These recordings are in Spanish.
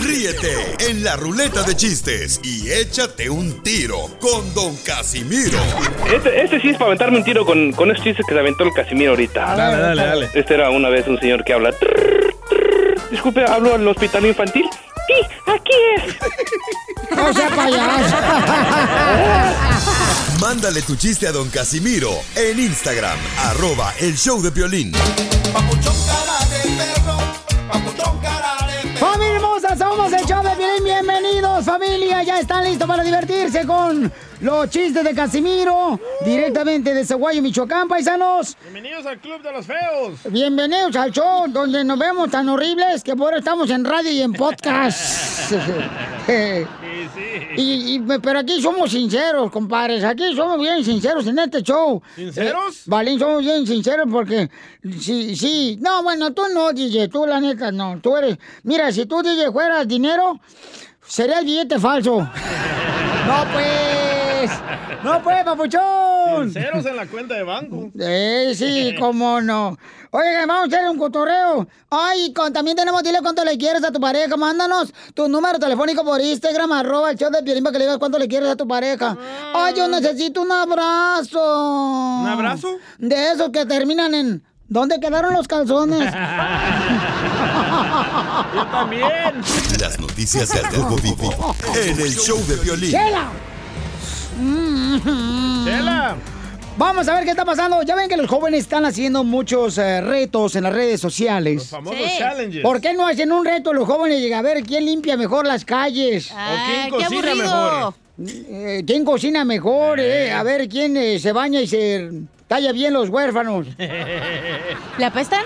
Ríete en la ruleta de chistes y échate un tiro con Don Casimiro. Este, este sí es para aventarme un tiro con, con esos chistes que se aventó el Casimiro ahorita. Dale, dale, dale. Este era una vez un señor que habla. "Trrr, trrr". Disculpe, ¿hablo al hospital infantil? Sí, aquí es. No sea payaso. Mándale tu chiste a Don Casimiro en Instagram, arroba el show de violín. ¡Familia hermosa! Somos el show de. Bienvenidos, familia. Ya están listos para divertirse con los chistes de Casimiro. Directamente de Zaguayo, Michoacán, paisanos. Bienvenidos al Club de los Feos. Bienvenidos al show donde nos vemos tan horribles que por ahora estamos en radio y en podcast. Y, y- pero aquí somos sinceros, compadres. Aquí somos bien sinceros en este show. ¿Sinceros? Eh, Valín, somos bien sinceros porque sí, sí. No, bueno, tú no, DJ. Tú, la neta, no. Tú eres. Mira, si tú, DJ, fueras dinero, sería el billete falso. no, pues. No, pues, papuchón. Sinceros en la cuenta de banco. Eh, sí, cómo no. Oigan, vamos a hacer un cotorreo. Ay, con, también tenemos, dile cuánto le quieres a tu pareja. Mándanos tu número telefónico por Instagram, arroba el show de Piolín, para que le digas cuánto le quieres a tu pareja. Ay, yo necesito un abrazo. ¿Un abrazo? De esos que terminan en... ¿Dónde quedaron los calzones? Yo también. Las noticias del Rojo Vivo en el show de violín. ¡Chela! Chela. Vamos a ver qué está pasando. Ya ven que los jóvenes están haciendo muchos eh, retos en las redes sociales. Los famosos challenges. ¿Por qué no hacen un reto los jóvenes y a ver quién limpia mejor las calles? quién cocina mejor? Eh, ¿Quién cocina mejor? eh? A ver quién eh, se baña y se talla bien los huérfanos. ¿Le apestan?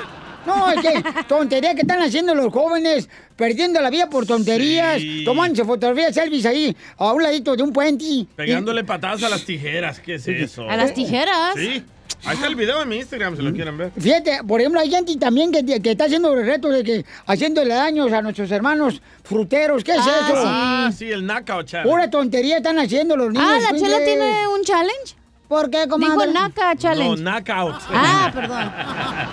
No, es que tontería que están haciendo los jóvenes, perdiendo la vida por tonterías, Sí. tomándose fotografías selfies ahí, a un ladito de un puente. Pegándole patadas a las tijeras. ¿Qué es eso? ¿A las tijeras? Sí. Ahí está el video en mi Instagram, si lo quieren ver. Fíjate, por ejemplo, hay gente también que, que está haciendo el reto de que haciéndole daños a nuestros hermanos fruteros. ¿Qué es Ah, eso? Ah, sí, el knockout challenge. Pura tontería están haciendo los niños. Ah, ¿la chela tiene un challenge? ¿Por qué, comadre? Dijo Naka No, Challenge. knockout. Ah, perdón.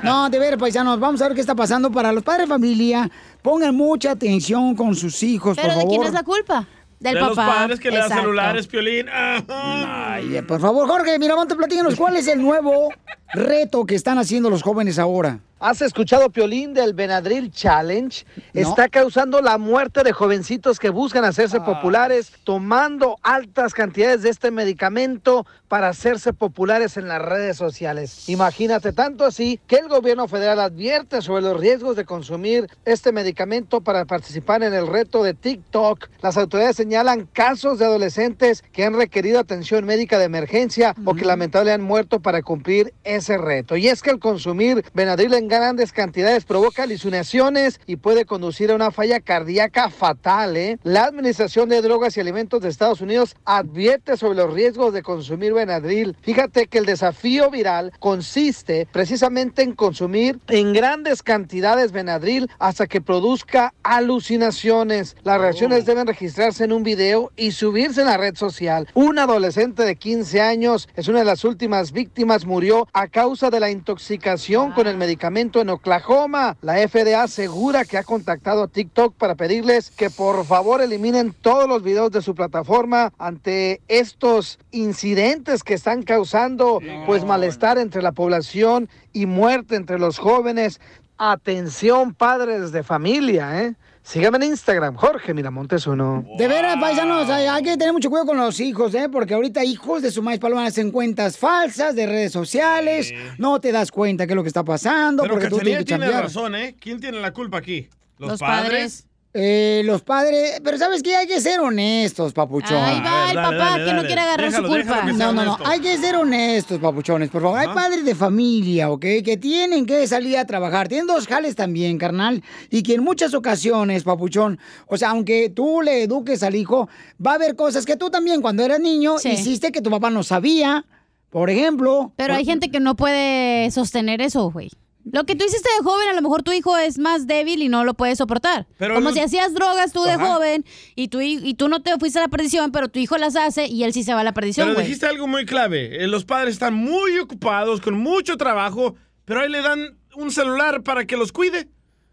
No, de ver, paisanos, vamos a ver qué está pasando para los padres de familia. Pongan mucha atención con sus hijos, ¿Pero por de quién es la culpa? Del de papá. los padres que le dan celulares, Piolín. Ajá. Ay, por favor, Jorge, mira, vamos platícanos cuál es el nuevo reto que están haciendo los jóvenes ahora. ¿Has escuchado, Piolín, del Benadryl Challenge? No. Está causando la muerte de jovencitos que buscan hacerse populares tomando altas cantidades de este medicamento para hacerse populares en las redes sociales. Imagínate, tanto así que el gobierno federal advierte sobre los riesgos de consumir este medicamento para participar en el reto de TikTok. Las autoridades señalan casos de adolescentes que han requerido atención médica de emergencia o que lamentablemente han muerto para cumplir ese reto. Y es que el consumir Benadryl en grandes cantidades provoca alucinaciones y puede conducir a una falla cardíaca fatal. ¿eh? La Administración de Drogas y Alimentos de Estados Unidos advierte sobre los riesgos de consumir Benadryl. Fíjate que el desafío viral consiste precisamente en consumir en grandes cantidades Benadryl hasta que produzca alucinaciones. Las reacciones deben registrarse en un video y subirse en la red social. Un adolescente de 15 años es una de las últimas víctimas, murió a causa de la intoxicación con el medicamento en Oklahoma. La FDA asegura que ha contactado a TikTok para pedirles que por favor eliminen todos los videos de su plataforma ante estos incidentes que están causando pues malestar entre la población y muerte entre los jóvenes. Atención, padres de familia, ¿eh? Síganme en Instagram, Jorge Miramontes uno. De veras, paisanos, hay, hay que tener mucho cuidado con los hijos, ¿eh? Porque ahorita hijos de su maíz paloma hacen cuentas falsas de redes sociales, no te das cuenta qué es lo que está pasando, Pero porque tú tienes que tiene razón, ¿eh? ¿Quién tiene la culpa aquí? ¿Los, Los padres? Eh, los padres, pero ¿sabes qué? Hay que ser honestos, papuchón. Ahí va el dale, papá dale, que no quiere agarrar Déjalo, su culpa. que No, no, no, hay que ser honestos, papuchones, por favor. Hay padres de familia, ¿ok? Que tienen que salir a trabajar. Tienen dos jales también, carnal. Y que en muchas ocasiones, papuchón, o sea, aunque tú le eduques al hijo, va a haber cosas que tú también cuando eras niño Sí. hiciste que tu papá no sabía. Por ejemplo. Pero hay gente que no puede sostener eso, güey. Lo que tú hiciste de joven, a lo mejor tu hijo es más débil y no lo puede soportar. Pero Como los- si hacías drogas tú de Ajá. joven y tú, y tú no te fuiste a la perdición, pero tu hijo las hace y él sí se va a la perdición, Pero güey. dijiste algo muy clave. Eh, Los padres están muy ocupados, con mucho trabajo, pero ahí le dan un celular para que los cuide.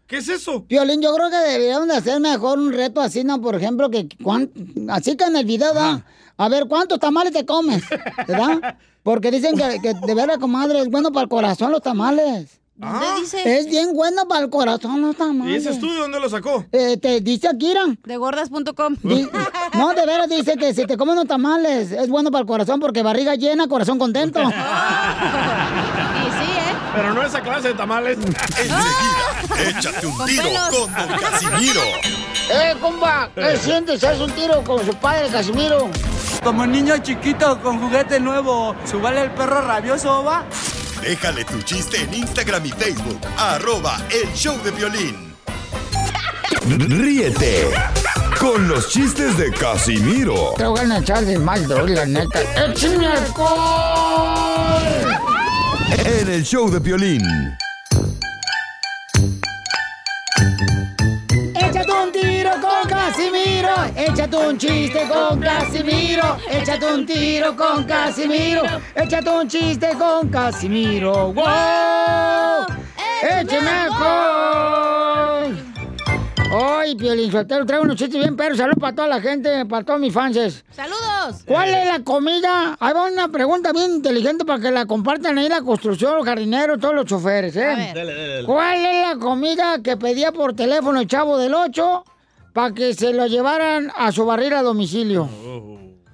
¿Qué es eso? Violín, yo creo que deberían de hacer mejor un reto así, ¿no? Por ejemplo, que cuán- así que en el video da, a ver, ¿cuántos tamales te comes? ¿Verdad? Porque dicen que, que de veras, comadre, es bueno para el corazón los tamales. ¿Dónde Ah. dice? Es bien bueno para el corazón los ¿Y tamales. ese estudio dónde lo sacó? Eh, te dice Akira. De gordas.com. No, de veras dice que si te comen los tamales es bueno para el corazón porque barriga llena, corazón contento. Y sí, ¿eh? Pero no esa clase de tamales. Enseguida, échate un Con tiro pelos. con Don Casimiro. ¡Eh, compa! ¿Qué sientes? ¿Haz un tiro con su padre, Casimiro? Como niño chiquito con juguete nuevo, ¿subale el perro rabioso, va? Déjale tu chiste en Instagram y Facebook. Arroba el show de violín. Ríete con los chistes de Casimiro Te voy a echar de mal, la neta. ¡Échame alcohol! en el show de violín. Échate un chiste con Casimiro, échate un tiro con Casimiro, échate un chiste con Casimiro. ¡Wow! ¡Échame alcohol! Hoy, Piolín Sotelo, traigo unos chistes bien perros. Saludos para toda la gente, para todos mis fans. ¡Saludos! ¿Cuál es la comida? Ahí va una pregunta bien inteligente para que la compartan ahí la construcción, los jardineros, todos los choferes, ¿eh? A ver. Dale, dale, dale. ¿Cuál es la comida que pedía por teléfono el chavo del 8 para que se lo llevaran a su barril a domicilio?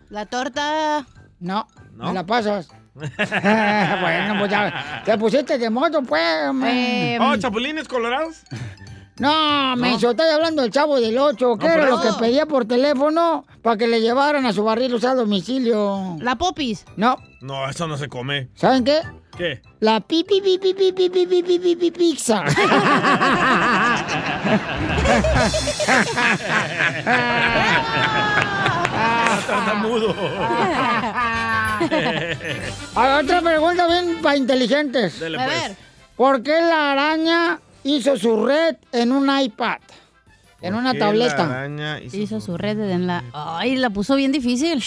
La torta. No, ¿No? me la pasas. bueno, pues ya te pusiste de moto, pues. Eh, Oh, chapulines colorados. no, me estoy hablando del chavo del 8. ¿Qué No, era pero- lo que pedía por teléfono para que le llevaran a su barril a domicilio? la popis. No, No, eso no se come. ¿saben qué? ¿Qué? La pi pi pi pi pi pi pi pi pi pi pi pizza. Tartamudo. Otra pregunta bien para inteligentes. Dale, A pues. ver. ¿Por qué la araña hizo su red en un iPad? En una ¿Por qué La tableta. araña hizo, Hizo su- red en la. Ay, la puso bien difícil.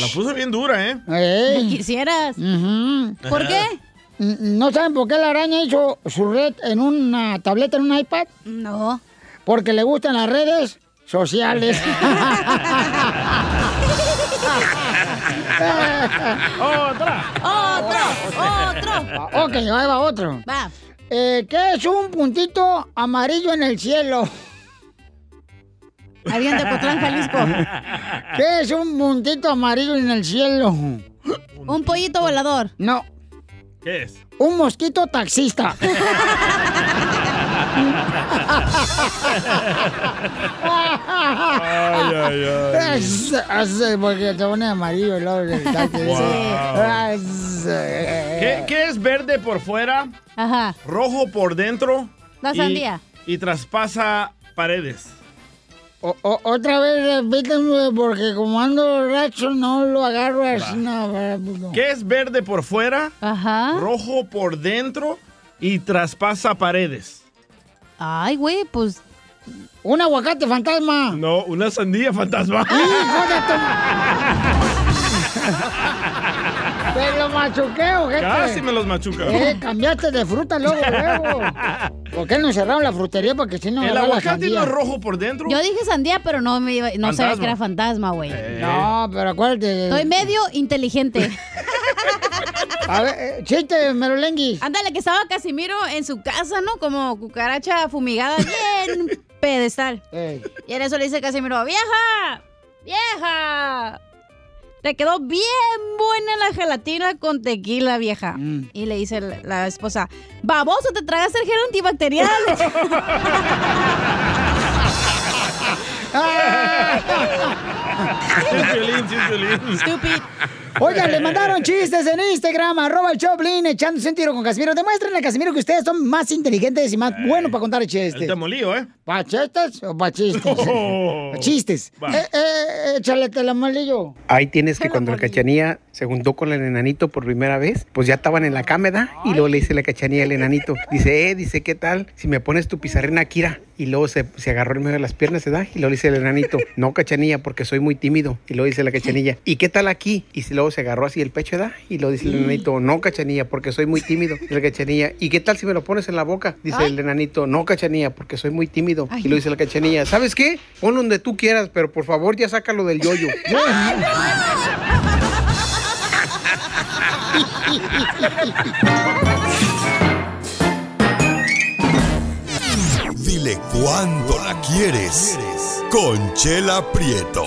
La puso bien dura, ¿eh? Ey. Quisieras. ¿Por qué? ¿No saben por qué la araña hizo su red en una tableta, en un iPad? No. Porque le gustan las redes sociales. ¡Otra! ¡Otro! ¡Otro! ok, ahí va otro. Va. Eh, ¿Qué es un puntito amarillo en el cielo? Alguien de Cotlán, Jalisco. ¿Qué es un puntito amarillo en el cielo? Un pollito volador. No, ¿Qué es? un mosquito taxista. Ay, ay, ay. Es- es porque te pone amarillo el del. Wow. Es- ¿Qué, qué es verde por fuera, Ajá. rojo por dentro? La y- sandía. Y traspasa paredes. O- o- otra vez repíteme porque como ando racho no lo agarro así. No, no. ¿Qué es verde por fuera, Ajá. rojo por dentro y traspasa paredes? Ay, güey, pues. Un aguacate fantasma. No, una sandía fantasma. ¡Hijo de tu- ¡Te lo machuqueo, gente! Casi me los machuca. Eh, cambiaste de fruta luego, luego. ¿Por qué no cerraron la frutería? Porque si no El aguacate no es rojo por dentro. Yo dije sandía, pero no, me iba- no sabía que era fantasma, güey. No, pero acuérdate. Soy medio inteligente. A ver, eh, chiste, merolenguis. Ándale, que estaba Casimiro en su casa, ¿no? Como cucaracha fumigada, bien pedestal. Y en eso le dice Casimiro, vieja, vieja, te quedó bien buena la gelatina con tequila, vieja. Y le dice la, la esposa, baboso, te tragaste el gel antibacterial. Stupid. Oigan, le mandaron chistes en Instagram, arroba el Choplin, echándose un tiro con Casimiro. Demuéstrenle a Casimiro que ustedes son más inteligentes y más buenos para contar chistes. El temolío, ¿eh? ¿Pa chistes o pa chistes? Oh. Chistes. Eh, eh, échale telamolillo. Ahí tienes que cuando la cachanilla se juntó con el enanito por primera vez, pues ya estaban en la cama, ¿verdad? Y luego le dice la cachanilla al enanito, dice, eh, dice, ¿qué tal? Si me pones tu pizarrín Akira. Y luego se, se agarró en medio de las piernas, ¿verdad? Y luego le dice el enanito, no, cachanilla, porque soy muy tímido. Y luego dice la cachanilla, ¿y qué tal aquí? Y si luego se agarró así el pecho, ¿verdad? Y luego dice el enanito, no, cachanilla, porque soy muy tímido. Y la cachanilla, ¿y qué tal si me lo pones en la boca? Dice el enanito, no, cachanilla, porque soy muy tímido. Y luego dice la cachanilla, ¿sabes qué? Ponlo donde tú quieras, pero por favor ya sácalo del yoyo. Dile cuándo la quieres. Conchela Prieto.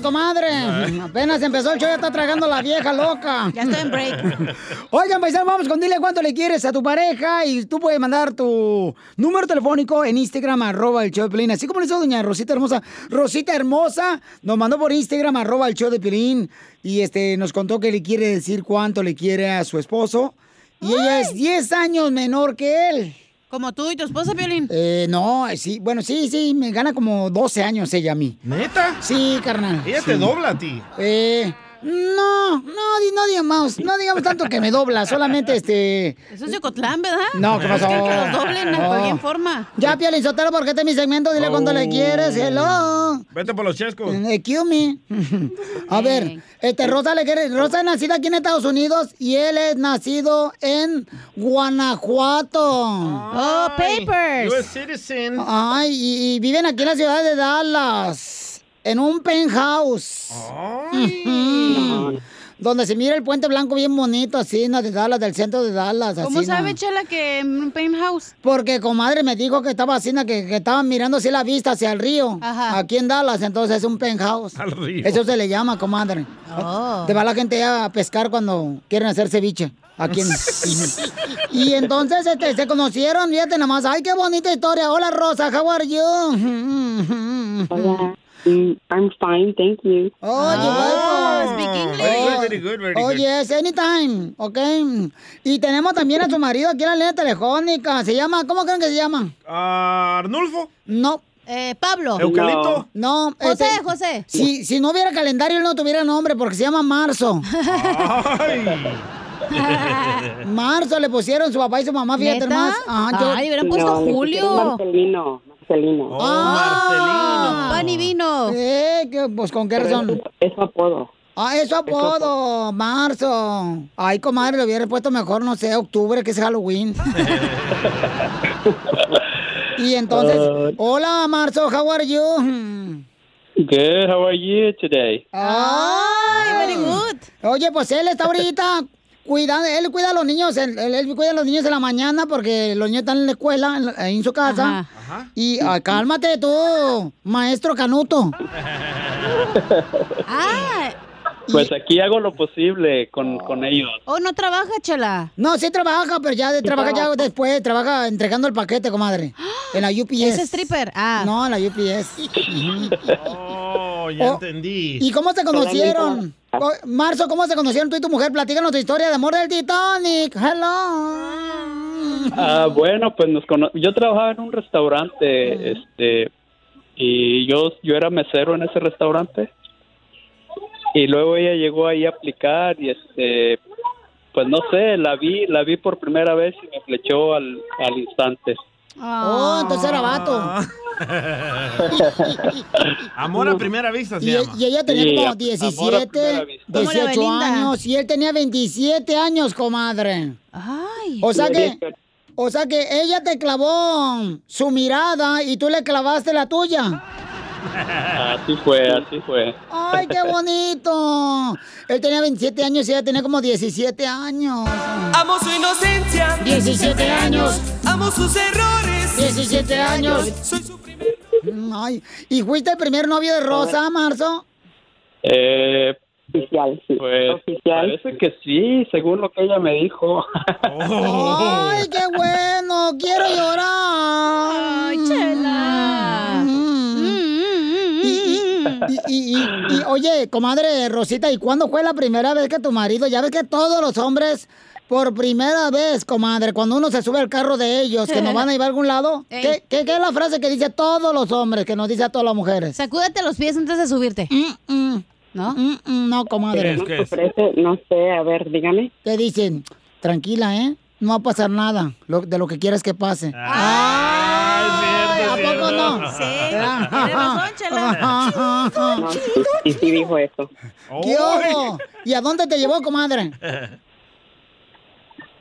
tragando, comadre. Apenas empezó el show, ya está tragando la vieja loca. Ya estoy en break. Oigan, paisano, vamos con dile cuánto le quieres a tu pareja y tú puedes mandar tu número telefónico en Instagram, arroba el show de Pelín. Así como lo hizo doña Rosita Hermosa. Rosita Hermosa nos mandó por Instagram, arroba el show de Pelín. Y este, nos contó que le quiere decir cuánto le quiere a su esposo. Y ella es 10 años menor que él. ¿Como tú y tu esposa, Violín? Eh, no, sí, bueno, sí, sí, me gana como 12 años ella a mí. ¿Neta? Sí, carnal. Ella te dobla a ti. Eh, no, no, no digamos, no digamos tanto que me dobla, solamente este... Eso es de Cotlán, ¿verdad? No, ¿qué pasó? Es que que los doblen de No. cualquier forma. Ya, Piolín Sotelo, porque este es mi segmento, dile cuánto le quieres, hello. Vete por los chescos. Eh, cue me. A ver, este, Rosa le quiere, Rosa es nacida aquí en Estados Unidos y él es nacido en Guanajuato. Oh, papers. US citizen. Ay, y, y viven aquí en la ciudad de Dallas, en un penthouse. Donde se mira el puente blanco bien bonito, así, de Dallas, del centro de Dallas. ¿Cómo así, sabe, ¿no? Chela, que en un penthouse? Porque comadre me dijo que estaba así, ¿no? que, que estaban mirando así la vista hacia el río. Aquí en Dallas, entonces es un penthouse. Al río. Eso se le llama, comadre. Oh. Te va la gente a pescar cuando quieren hacer ceviche. Aquí en... y entonces este, se conocieron, fíjate nomás. Ay, qué bonita historia. Hola, Rosa, how are you? Hola. Mm, I'm fine, thank you. Oh, you're welcome. speak English. Very good, very good, very Oh, good. yes, anytime, ok. Y tenemos también a su marido aquí en la línea telefónica. Se llama, ¿cómo creen que se llama? Ah, ¿Arnulfo? No. Eh, Pablo. ¿Eucalipto? No. José, este, José. Si, si no hubiera calendario, él no tuviera nombre porque se llama Marzo. Ay. Marzo le pusieron su papá y su mamá, fíjate ¿Neta? más. Ajá, yo- Ay, hubieran puesto No, Julio. Marcelino, Marcelino. Oh, Ah. Pan y vino. Eh, que, pues con qué razón. Es su apodo. Ah, es su apodo, Marzo. Ay, comadre, le hubiera puesto mejor, no sé, octubre, que es Halloween. y entonces, Ah. hola, Marzo, how are you? Good. How are you today? Ay, very good. Oye, pues él está ahorita cuidando, él cuida a los niños, él, cuida a los niños en la mañana porque los niños están en la escuela, en, la- ahí en su casa. Ajá. Y ah, cálmate tú, maestro Canuto. Ah, Pues aquí hago lo posible con, con ellos. oh, no trabaja, Chela. No, sí trabaja, pero ya de- trabaja ya después, trabaja entregando el paquete, comadre. En la UPS. ¿Es stripper? Ah. No, en la UPS. Oh, ya Oh, entendí. ¿Y cómo se conocieron? Marzo, ¿cómo se conocieron tú y tu mujer? Platícanos tu historia de amor del Titanic. Hello. Ah, bueno, pues nos cono- yo trabajaba en un restaurante, este, y yo yo era mesero en ese restaurante y luego ella llegó ahí a aplicar y este pues no sé la vi la vi por primera vez y me flechó al, al instante Oh, entonces era vato. Amor a primera vista se Y, llama. y ella tenía Sí, como amor a 17, primera vista. Como la 18 Belinda. años y él tenía 27 años, comadre. Ay. O sea que, o sea que ella te clavó su mirada y tú le clavaste la tuya. Así fue así fue Ay, qué bonito. Él tenía 27 años y ella tenía como 17 años. Amo su inocencia. 17 años. Amo sus errores. 17 años. Soy su Mm, Ay, ¿y fuiste el primer novio de Rosa, Marzo? eh, Oficial, sí. pues Oficial. parece que sí según lo que ella me dijo Ay, qué bueno, quiero llorar. Ay, chela. Mm. Y, y- y- y- y- y, oye, comadre Rosita, ¿y cuándo fue la primera vez que tu marido? Ya ves que todos los hombres, por primera vez, comadre, cuando uno se sube al carro de ellos, que nos van a llevar a algún lado. ¿qué, qué, qué es la frase que dice todos los hombres, que nos dice a todas las mujeres? Sacúdete los pies antes de subirte. Mm, mm, ¿No? mm, mm, no, comadre. No te ofrece, no sé, a ver, dígame. Te dicen, tranquila, ¿eh? No va a pasar nada lo- de lo que quieras que pase. Ay, ¿A poco no? Sí, tienes razón, chela. No, sí, y sí dijo eso. ¿Qué ojo? ¿Y a dónde te llevó, comadre?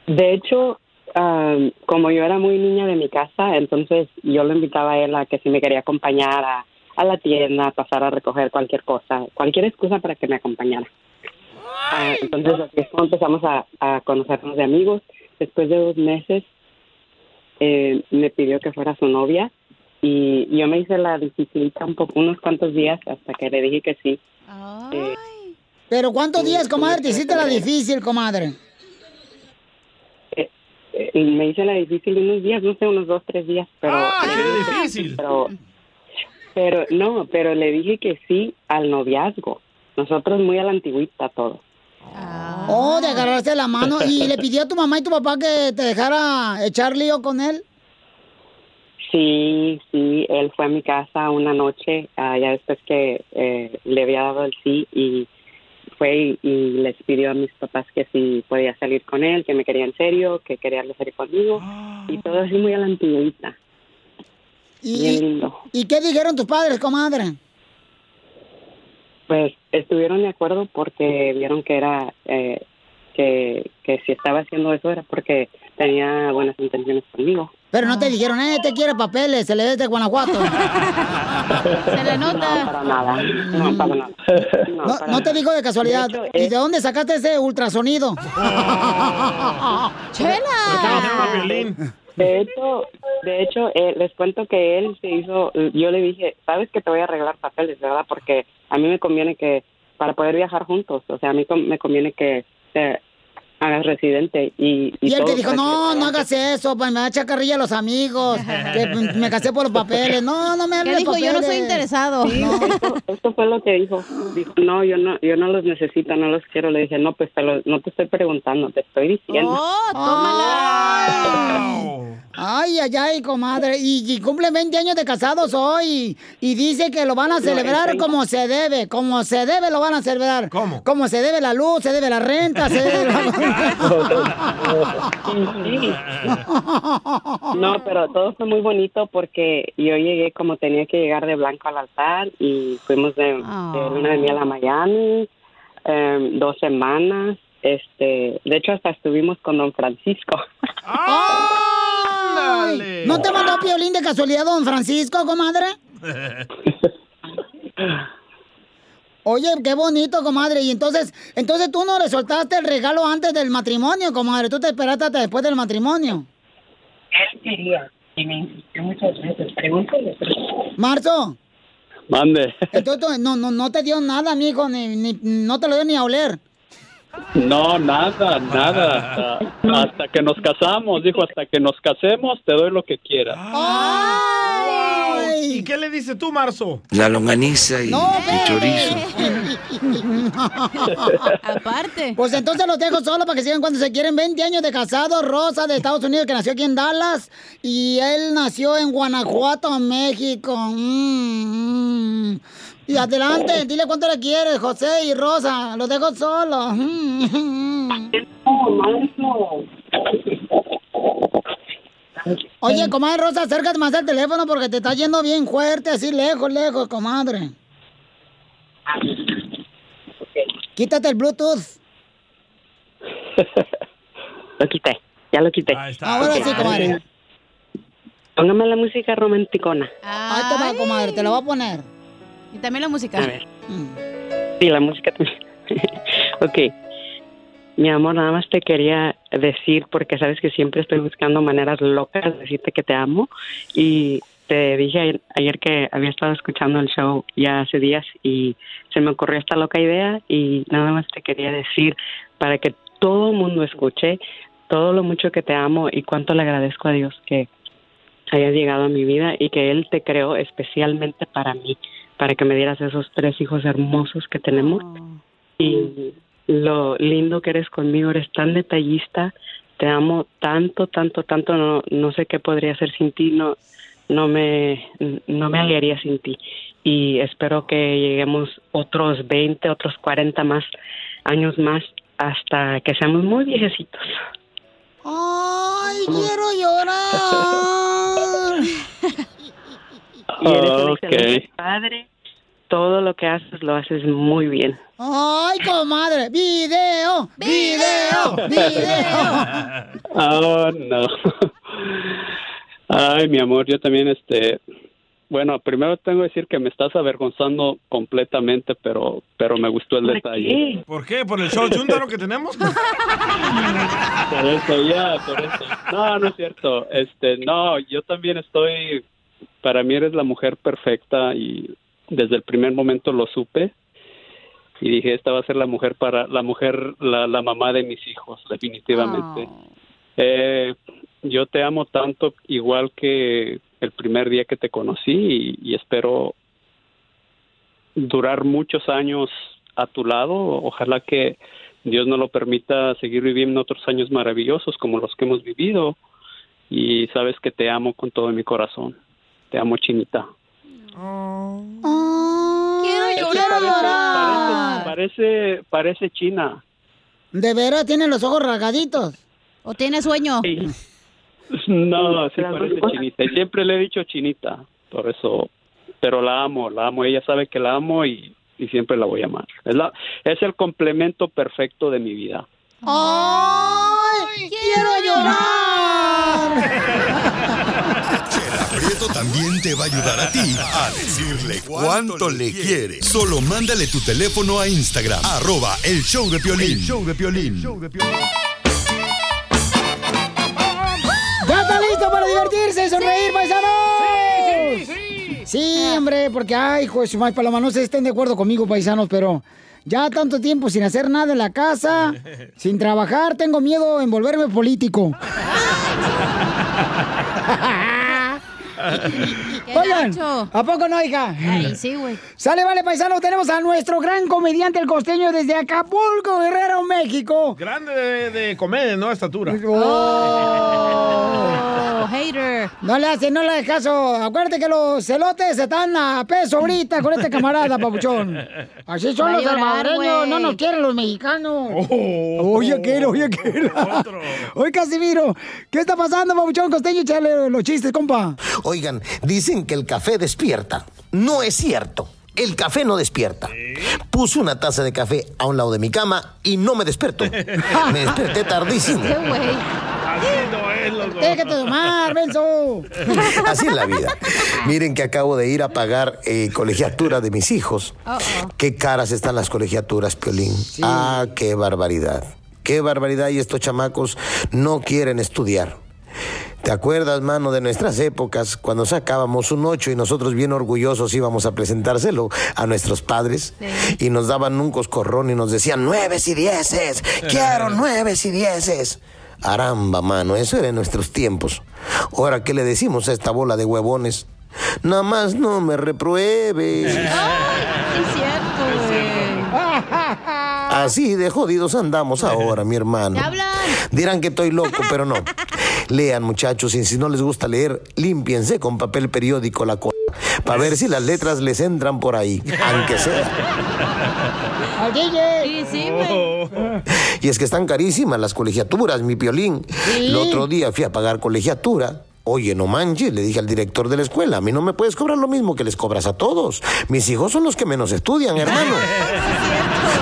De hecho, am, como yo era muy niña de mi casa, entonces yo lo invitaba a él a que si me quería acompañar a, a la tienda, a pasar a recoger cualquier cosa, cualquier excusa para que me acompañara. Ah, entonces así es como empezamos a, a conocernos de amigos. Después de dos meses eh, me pidió que fuera su novia y yo me hice la dificilita un poco, unos cuantos días hasta que le dije que sí. Eh, ¿Pero cuántos días, comadre, te hiciste la difícil, comadre? eh, y me hice la difícil unos días, no sé, unos dos, tres días, pero... ¡Ah, qué difícil! Pero, pero no, pero le dije que sí al noviazgo. Nosotros muy a la antigüita todo. Oh, de agarrarse la mano. ¿Y le pidió a tu mamá y tu papá que te dejara echar lío con él? Sí, sí, él fue a mi casa una noche, ah, ya después que eh, le había dado el sí y fue y, y les pidió a mis papás que si podía salir con él, que me quería en serio, que quería salir conmigo y todo así muy a la antigüita. ¿Y, Bien lindo. ¿Y qué dijeron tus padres, comadre? Pues estuvieron de acuerdo porque vieron que era eh, que, que si estaba haciendo eso era porque tenía buenas intenciones conmigo. Pero no te dijeron, eh, te quiere papeles, se le ve de Guanajuato. Se le No, nota. para nada. No, para nada. No, No, para no te digo de casualidad. De hecho, ¿Y es- de dónde sacaste ese ultrasonido? ¡Chela! De hecho, de hecho, eh, les cuento que él se hizo, yo le dije, sabes que te voy a arreglar papeles, ¿verdad? Porque a mí me conviene que, para poder viajar juntos, o sea, a mí me conviene que hagas residente y... Y él todo te dijo, no, no trabajes". hagas eso, pues me da chacarrilla a los amigos, que me casé por los papeles. No, no me ¿Qué hables dijo? Yo no soy papeles. interesado. Sí, esto, esto fue lo que dijo. Dijo, no, yo no, yo no los necesito, no los quiero. Le dije, no, pues te lo- no te estoy preguntando, te estoy diciendo. ¡Oh, tómala! Ay, ay, ay, comadre. Y, y cumple 20 años de casados hoy. Y dice que lo van a celebrar treinta. como se debe. Como se debe lo van a celebrar. ¿Cómo? Como se debe la luz, se debe la renta, se debe No, pero todo fue muy bonito porque yo llegué como tenía que llegar de blanco al altar y fuimos de, de luna de miel a Miami em, dos semanas. Este, de hecho hasta estuvimos con Don Francisco. Ay, ¿No te mandó piolín de casualidad, don Francisco, comadre? Oye, qué bonito, comadre. Y entonces, entonces tú no le soltaste el regalo antes del matrimonio, comadre. Tú te esperaste hasta después del matrimonio. Él quería y me insistió muchas veces. Pregúntale. Marzo, Mande. entonces tú- no, no, no te dio nada, mijo, ni, ni, no te lo dio ni a oler. No, nada, nada. Hasta, hasta que nos casamos, dijo, hasta que nos casemos te doy lo que quieras. ¡Ay! ¿Y qué le dice tú, Marzo? La longaniza y No, el chorizo. Aparte. Pues entonces los dejo solo para que sigan cuando se quieren. 20 años de casado, Rosa de Estados Unidos, que nació aquí en Dallas. Y él nació en Guanajuato, México. Mm, mm. Y adelante, dile cuánto le quieres, José y Rosa. Los dejo solos. Mm, Oye, comadre Rosa, acércate más al teléfono porque te está yendo bien fuerte, así lejos, lejos, comadre. Quítate el Bluetooth. Lo quité, ya lo quité. Ahora sí, comadre. Póngame la música romanticona. Ahí te va, comadre, te la voy a poner. Y también la música. A ver. Sí, la música también. ok. Mi amor, nada más te quería decir, porque sabes que siempre estoy buscando maneras locas de decirte que te amo. Y te dije ayer, ayer que había estado escuchando el show ya hace días y se me ocurrió esta loca idea y nada más te quería decir para que todo el mundo escuche todo lo mucho que te amo y cuánto le agradezco a Dios que hayas llegado a mi vida y que Él te creó especialmente para mí, para que me dieras esos tres hijos hermosos que tenemos. Y lo lindo que eres conmigo, eres tan detallista, te amo tanto, tanto, tanto, no, no sé qué podría hacer sin ti, no, no me, no me hallaría sin ti. Y espero que lleguemos otros 20, otros 40 más años más hasta que seamos muy viejecitos. ¡Ay, quiero llorar! Y eres un padre. Todo lo que haces lo haces muy bien. ¡Ay, comadre! ¡Video! ¡Video! ¡Video! Oh, no. Ay, mi amor, yo también, este, bueno, primero tengo que decir que me estás avergonzando completamente, pero, pero me gustó el detalle. ¿Por qué? ¿Por el show chúndaro que tenemos? Por eso, ya, por eso. No, no es cierto. Este, no, yo también estoy, para mí eres la mujer perfecta y desde el primer momento lo supe y dije esta va a ser la mujer para la mujer, la, la mamá de mis hijos, definitivamente. Eh, yo te amo tanto igual que el primer día que te conocí y, y espero durar muchos años a tu lado. Ojalá que Dios nos lo permita seguir viviendo otros años maravillosos como los que hemos vivido. Y sabes que te amo con todo mi corazón. Te amo, Chinita. ¡Quiero llorar! Parece, parece China. ¿De veras tiene los ojos rasgaditos? ¿O tiene sueño? No, sí parece Chinita. Y siempre le he dicho Chinita. Por eso, pero la amo, la amo. Ella sabe que la amo y, y siempre la voy a amar. Es, la, es el complemento perfecto de mi vida. ¡Ay! ¡Quiero llorar! Prieto también te va a ayudar a ti a decirle cuánto le quiere. Solo mándale tu teléfono a Instagram, arroba el show de Piolín. El show de Piolín. ¿Ya está listo para divertirse y sonreír, paisanos? Sí, sí, sí. hombre, porque, ay, hijo de su madre paloma, no sé si estén de acuerdo conmigo, paisanos, pero ya tanto tiempo sin hacer nada en la casa, sin trabajar, tengo miedo en volverme político. Oigan, ¿a poco no, hija? Ay, sí, güey. Sale, vale, paisano, tenemos a nuestro gran comediante, el costeño, desde Acapulco, Guerrero, México. Grande de, de comedia, ¿no? Estatura. Oh, hater. No le hace, no le hagas caso. Acuérdate que los celotes están a peso ahorita con este camarada, papuchón. Así son los salvadoreños, no nos quieren los mexicanos. Oye, aquel, oye, aquel. Oye, Casimiro, ¿qué está pasando, papuchón costeño? Échale los chistes, compa. Oigan, dicen que el café despierta. No es cierto. El café no despierta. Puse una taza de café a un lado de mi cama y no me despertó. Me desperté tardísimo. Déjate tomar, Benzo. Así es la vida. Miren que acabo de ir a pagar eh, colegiatura de mis hijos. Qué caras están las colegiaturas, Piolín. Ah, qué barbaridad. Qué barbaridad. Y estos chamacos no quieren estudiar. ¿Te acuerdas, mano, de nuestras épocas cuando sacábamos un 8 y nosotros bien orgullosos íbamos a presentárselo a nuestros padres y nos daban un coscorrón y nos decían nueves y dieces, quiero nueves y dieces? Aramba, mano, eso era en nuestros tiempos. Ahora, ¿qué le decimos a esta bola de huevones? Nada más no me repruebes. Sí, es cierto, güey. Así de jodidos andamos ahora, mi hermano. Dirán que estoy loco, pero no. Lean, muchachos, y si no les gusta leer, límpiense con papel periódico la co... Para ver si las letras les entran por ahí, aunque sea. Sí, sí, güey. Y es que están carísimas las colegiaturas, mi piolín. El otro día fui a pagar colegiatura. Oye, no manches, le dije al director de la escuela, a mí no me puedes cobrar lo mismo que les cobras a todos. Mis hijos son los que menos estudian, hermano.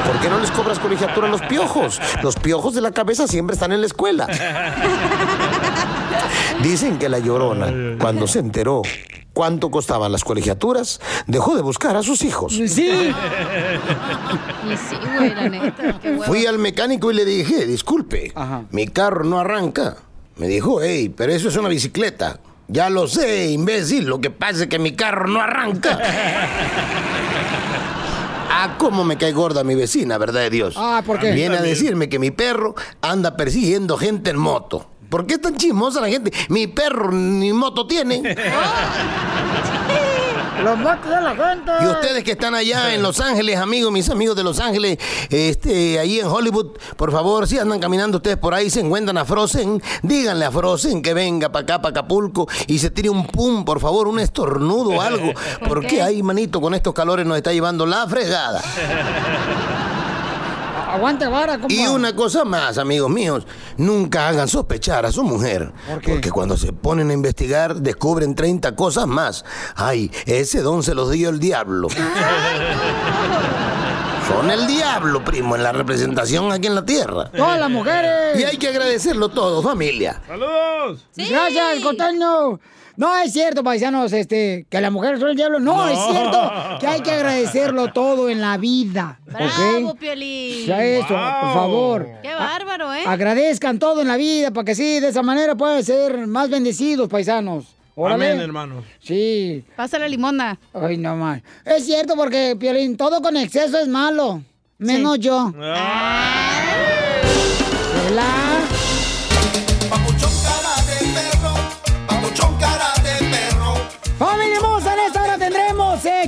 ¿Por qué no les cobras colegiatura a los piojos? Los piojos de la cabeza siempre están en la escuela. Dicen que la llorona, cuando se enteró cuánto costaban las colegiaturas, dejó de buscar a sus hijos. Sí. Y sí, güey, la neta. Qué. Fui al mecánico y le dije, disculpe, mi carro no arranca. Me dijo, hey, pero eso es una bicicleta. Ya lo sé, imbécil, lo que pasa es que mi carro no arranca. Ah, cómo me cae gorda mi vecina, ¿verdad de Dios? Ah, ¿por qué? Viene a decirme que mi perro anda persiguiendo gente en moto. ¿Por qué es tan chismosa la gente? Mi perro ni moto tiene. Los motos de la gente. Y ustedes que están allá en Los Ángeles, amigos, mis amigos de Los Ángeles, este, ahí en Hollywood, por favor, si andan caminando ustedes por ahí, se encuentran a Frozen, díganle a Frozen que venga para acá, para Acapulco, y se tire un pum, por favor, un estornudo o algo, porque ahí, manito, con estos calores nos está llevando la fregada. Aguante vara, compa. Y una cosa más, amigos míos, nunca hagan sospechar a su mujer. Porque cuando se ponen a investigar, descubren 30 cosas más. Ay, ese don se los dio el diablo. Son el diablo, primo, en la representación aquí en la tierra. Todas las mujeres. Y hay que agradecerlo todo, familia. ¡Saludos! Gracias, costeño. No es cierto, paisanos, este, que la mujer son el diablo. No, es cierto que hay que agradecerlo todo en la vida. Bravo, ¿ok? Piolín. Ya eso, por favor. Qué bárbaro, ¿eh? Agradezcan todo en la vida para que sí, de esa manera puedan ser más bendecidos, paisanos. Órale. Amén, hermano. Sí. Pasa la limonda. Ay, no más. Es cierto porque, Piolín, todo con exceso es malo. Menos yo. ¿Verdad?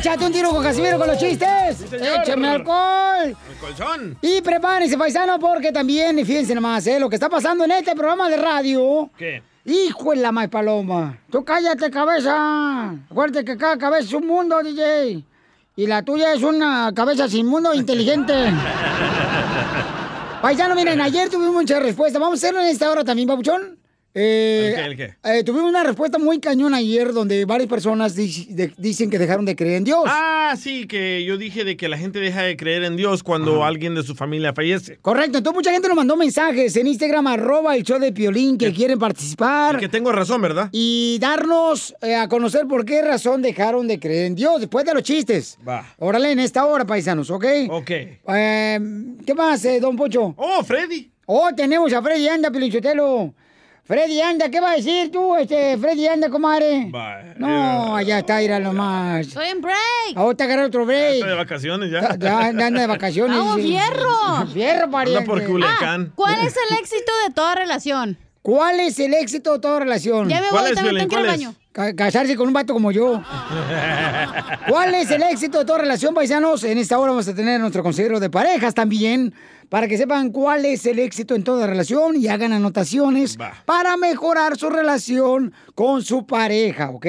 Échate un tiro con Casimiro con los chistes. señor. Échame alcohol. El colchón. Y prepárense, paisano, porque también, fíjense nomás, ¿eh? lo que está pasando en este programa de radio. ¿Qué? Hijo de la más paloma. Tú cállate, cabeza. Acuérdate que cada cabeza es un mundo, DJ. Y la tuya es una cabeza sin mundo inteligente. Paisano, miren, ayer tuvimos muchas respuestas. Vamos a hacerlo en esta hora también, papuchón. Eh, ¿El qué, el qué? eh, tuvimos una respuesta muy cañón ayer donde varias personas di- de- dicen que dejaron de creer en Dios. Ah, sí, que yo dije de que la gente deja de creer en Dios cuando alguien de su familia fallece. Correcto, entonces mucha gente nos mandó mensajes en Instagram, arroba el show de Piolín, que quieren participar. Y que tengo razón, ¿verdad? Y darnos eh, a conocer por qué razón dejaron de creer en Dios después de los chistes. Va. Órale, en esta hora, paisanos, ¿ok? Ok. Eh, ¿Qué más, eh, don Pocho? Oh, Freddy. Oh, tenemos a Freddy Anda, Pilinchotelo. Freddy Anda, ¿qué va a decir tú, este, Freddy Anda, comadre? No, allá está, ir nomás. Estoy en break. Ahora te agarra otro break. Estoy de vacaciones ya. Ya, ya anda de vacaciones. ¡Vamos, fierro! Fierro, pariente. Anda por Culiacán. Ah, ¿Cuál es el éxito de toda relación? ¿Cuál es el éxito de toda relación? Ya me ¿Cuál voy, es, también tengo que ir al ¿Cuál baño. Ca- casarse con un vato como yo. ¿Cuál es el éxito de toda relación, paisanos? En esta hora vamos a tener a nuestro consejero de parejas también, para que sepan cuál es el éxito en toda relación y hagan anotaciones para mejorar su relación con su pareja, ¿ok?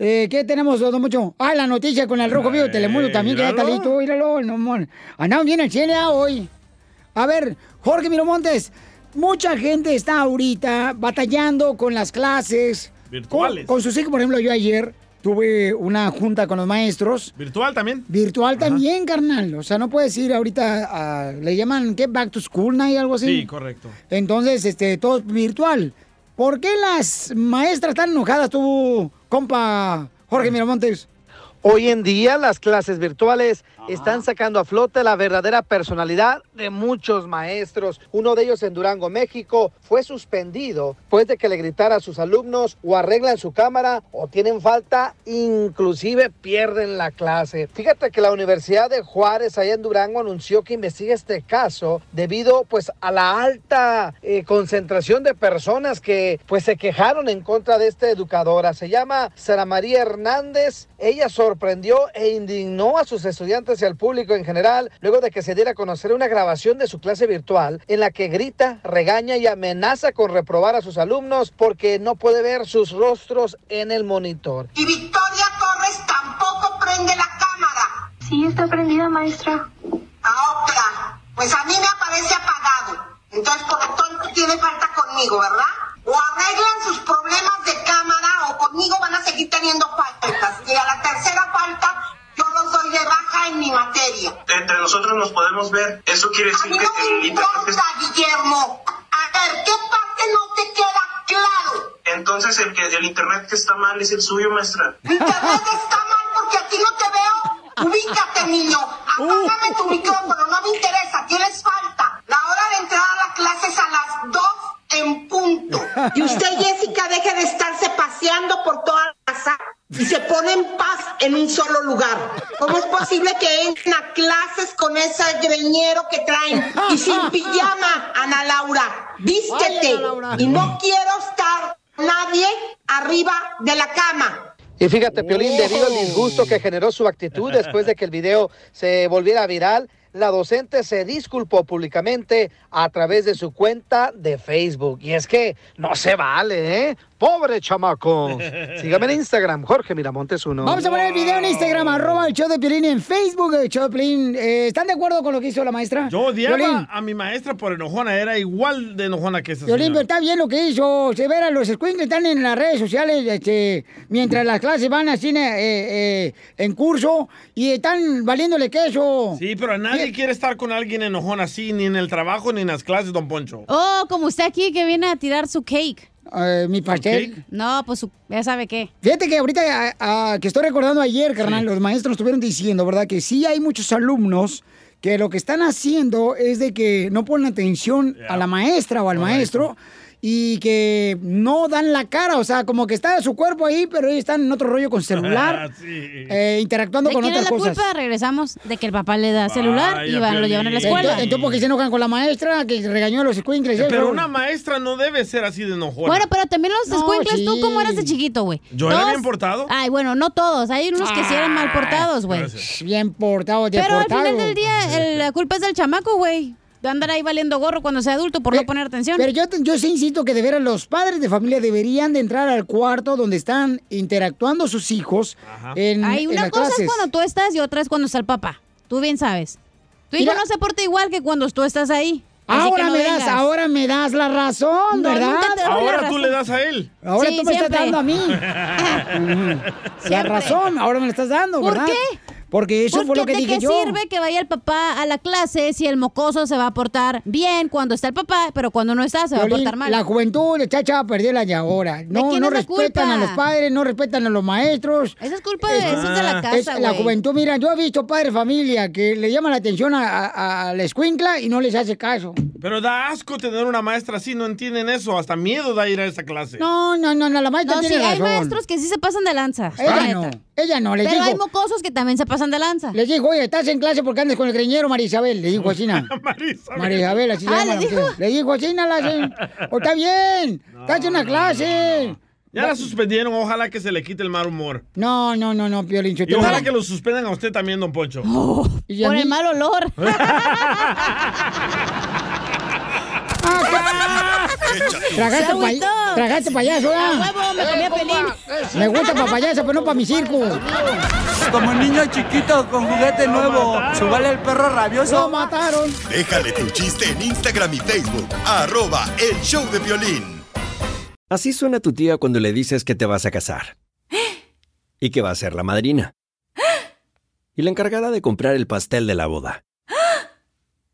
Eh, ¿Qué tenemos, don Mucho? Ah, la noticia con el Rojo Vivo de Telemundo también, que ya está listo, míralo. No, mon. Andamos bien al ya hoy. A ver, Jorge Miramontes, mucha gente está ahorita batallando con las clases. Virtuales. Con, con sus hijos, por ejemplo, yo ayer tuve una junta con los maestros. ¿Virtual también? Virtual también, carnal. O sea, no puedes ir ahorita a... Le llaman, ¿qué? Back to school night, algo así. Sí, correcto. Entonces, este, todo virtual. ¿Por qué las maestras están enojadas tú, compa Jorge Miramontes? Hoy en día las clases virtuales están sacando a flote la verdadera personalidad de muchos maestros. Uno de ellos en Durango, México, fue suspendido después de que le gritara a sus alumnos o arreglan su cámara o tienen falta, inclusive pierden la clase. Fíjate que la Universidad de Juárez allá en Durango anunció que investiga este caso debido pues a la alta eh, concentración de personas que pues se quejaron en contra de esta educadora. Se llama Sara María Hernández. Ella sorprendió e indignó a sus estudiantes al público en general luego de que se diera a conocer una grabación de su clase virtual en la que grita, regaña y amenaza con reprobar a sus alumnos porque no puede ver sus rostros en el monitor. Y Victoria Torres tampoco prende la cámara. Sí, está prendida, maestra. Ah, otra. Pues a mí me aparece apagado. Entonces, por lo tanto, tiene falta conmigo, ¿verdad? Quiere A decir mí que no me el internet importa, Guillermo. A ver, ¿qué parte no te queda claro? Entonces el que el internet que está mal es el suyo, maestra. Internet está y sin pijama, Ana Laura? Vístete. Ay, Ana Laura. Y no quiero estar nadie arriba de la cama. Y fíjate, Piolín, debido al disgusto que generó su actitud después de que el video se volviera viral, la docente se disculpó públicamente a través de su cuenta de Facebook. Y es que no se vale, ¿eh? Pobre chamaco. Sígame en Instagram, Jorge Miramontes uno. Vamos a poner el video en Instagram, arroba el show de Piolín, en Facebook el show de Piolín. Eh, ¿Están de acuerdo con lo que hizo la maestra? Yo odiaba Piolín, a mi maestra por enojona, era igual de enojona que esa Piolín, pero señora. está bien lo que hizo. Se verá, los escuincles están en las redes sociales este, mientras las clases van así eh, eh, en curso y están valiéndole queso. Sí, pero nadie quiere estar con alguien enojón así, ni en el trabajo ni en las clases, don Poncho. Oh, como usted aquí que viene a tirar su cake. Eh, mi pastel. No, pues su- ya sabe qué. Fíjate que ahorita a- a- que estoy recordando ayer, carnal, los maestros estuvieron diciendo, ¿verdad? Que sí hay muchos alumnos que lo que están haciendo es de que no ponen atención a la maestra o al maestro y que no dan la cara, o sea, como que está su cuerpo ahí, pero ellos están en otro rollo con celular, eh, interactuando ¿De con quién es la cosas. culpa? Regresamos de que el papá le da celular y van, lo llevan a la escuela. Entonces, entonces, ¿por qué se enojan con la maestra que regañó a los escuincles? Pero una maestra no debe ser así de enojona. Bueno, pero también los No, escuincles, ¿tú sí. cómo eras de chiquito, güey? Yo era bien portado. Ay, bueno, no todos. Hay unos que sí eran mal portados, güey. Bien portado, Pero al deportado. final del día, el- la culpa es del chamaco, güey. De andar ahí valiendo gorro cuando sea adulto por no poner atención. Pero yo, yo sí insisto que de veras los padres de familia deberían de entrar al cuarto donde están interactuando sus hijos en, Hay en una las cosa clases. es cuando tú estás y otra es cuando está el papá. Tú bien sabes. Tu hijo Mira. no se porta igual que cuando tú estás ahí. Ahora no me das, ahora me das la razón, No, ¿verdad? Ahora tú le das a él. Ahora Sí, tú me siempre. estás dando a mí. la razón, ahora me la estás dando, ¿Por ¿verdad? qué? Porque eso fue lo que ¿de dije qué yo. sirve que vaya el papá a la clase si el mocoso se va a portar bien cuando está el papá, pero cuando no está se va a portar mal? La juventud está echada a perder la de ahora. No, quién no es la respetan culpa? a los padres, no respetan a los maestros. Esa es culpa de, eso es de la Es casa, la güey. juventud, mira, yo he visto padres de familia que le llaman la atención a, a- a la escuincla y no les hace caso. Pero da asco tener una maestra así, no entienden eso. Hasta miedo da ir a esa clase. No, no, no, no, la maestra No, sí, tiene hay razón. maestros que sí se pasan de lanza. Ella la no, ella no, le Pero digo. hay mocosos que también se pasan de lanza. Le dijo, oye, estás en clase porque andas con el greñero, María Isabel. Le dijo así, ¿no? María Isabel, así se Ah, llama ¿le dijo? Le dijo así, ¿no? La hacen. Oh, está bien, estás en una clase. Ya la suspendieron, ojalá que se le quite el mal humor. No, no, no, no, Piolín. Y ojalá que lo suspendan a usted también, don Poncho. Y a Por mí- el mal olor. Tragaste, Se pa- agüitó. tragaste payaso, ¿ah? huevo, me comí a pelín. Me gusta para payaso, pero no para mi circo. Como niño chiquito con juguete nuevo, ¿subale el perro rabioso? Lo mataron. Déjale tu chiste en Instagram y Facebook. Arroba El Show de Violín. Así suena tu tía cuando le dices que te vas a casar. Y que va a ser la madrina. Y la encargada de comprar el pastel de la boda.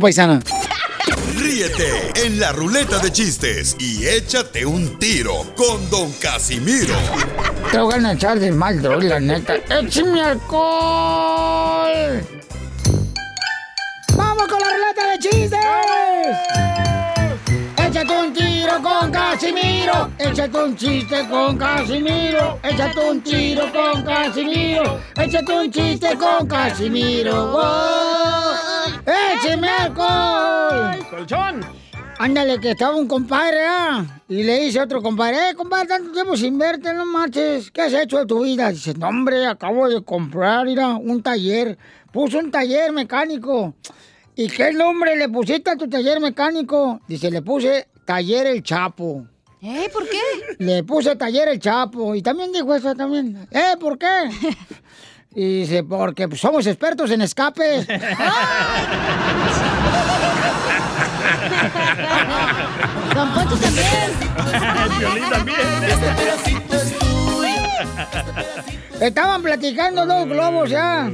paisana. Ríete en la ruleta de chistes y échate un tiro con Don Casimiro. Te voy a echar de mal, droga, la neta. ¡Échame alcohol! ¡Vamos con la ruleta de chistes! Échate un tiro con Casimiro. Échate un chiste con Casimiro. Échate un tiro con Casimiro. Échate un chiste con Casimiro. ¡Wow! ¡Écheme alcohol! ¡Colchón! Ándale, que estaba un compadre, ¿ah? Y le dice a otro compadre, eh, compadre, tanto tiempo sin verte, no marches. ¿Qué has hecho de tu vida? Dice, no, hombre, acabo de comprar, mira, un taller. Puso un taller mecánico. ¿Y qué nombre le pusiste a tu taller mecánico? Dice, le puse Taller El Chapo. ¿Eh? ¿Por qué? Le puse Taller El Chapo. Y también dijo eso también. ¿Eh? ¿Por qué? Y dice, porque somos expertos en escapes. Don Poncho también. Violín también. Estaban platicando dos globos ya.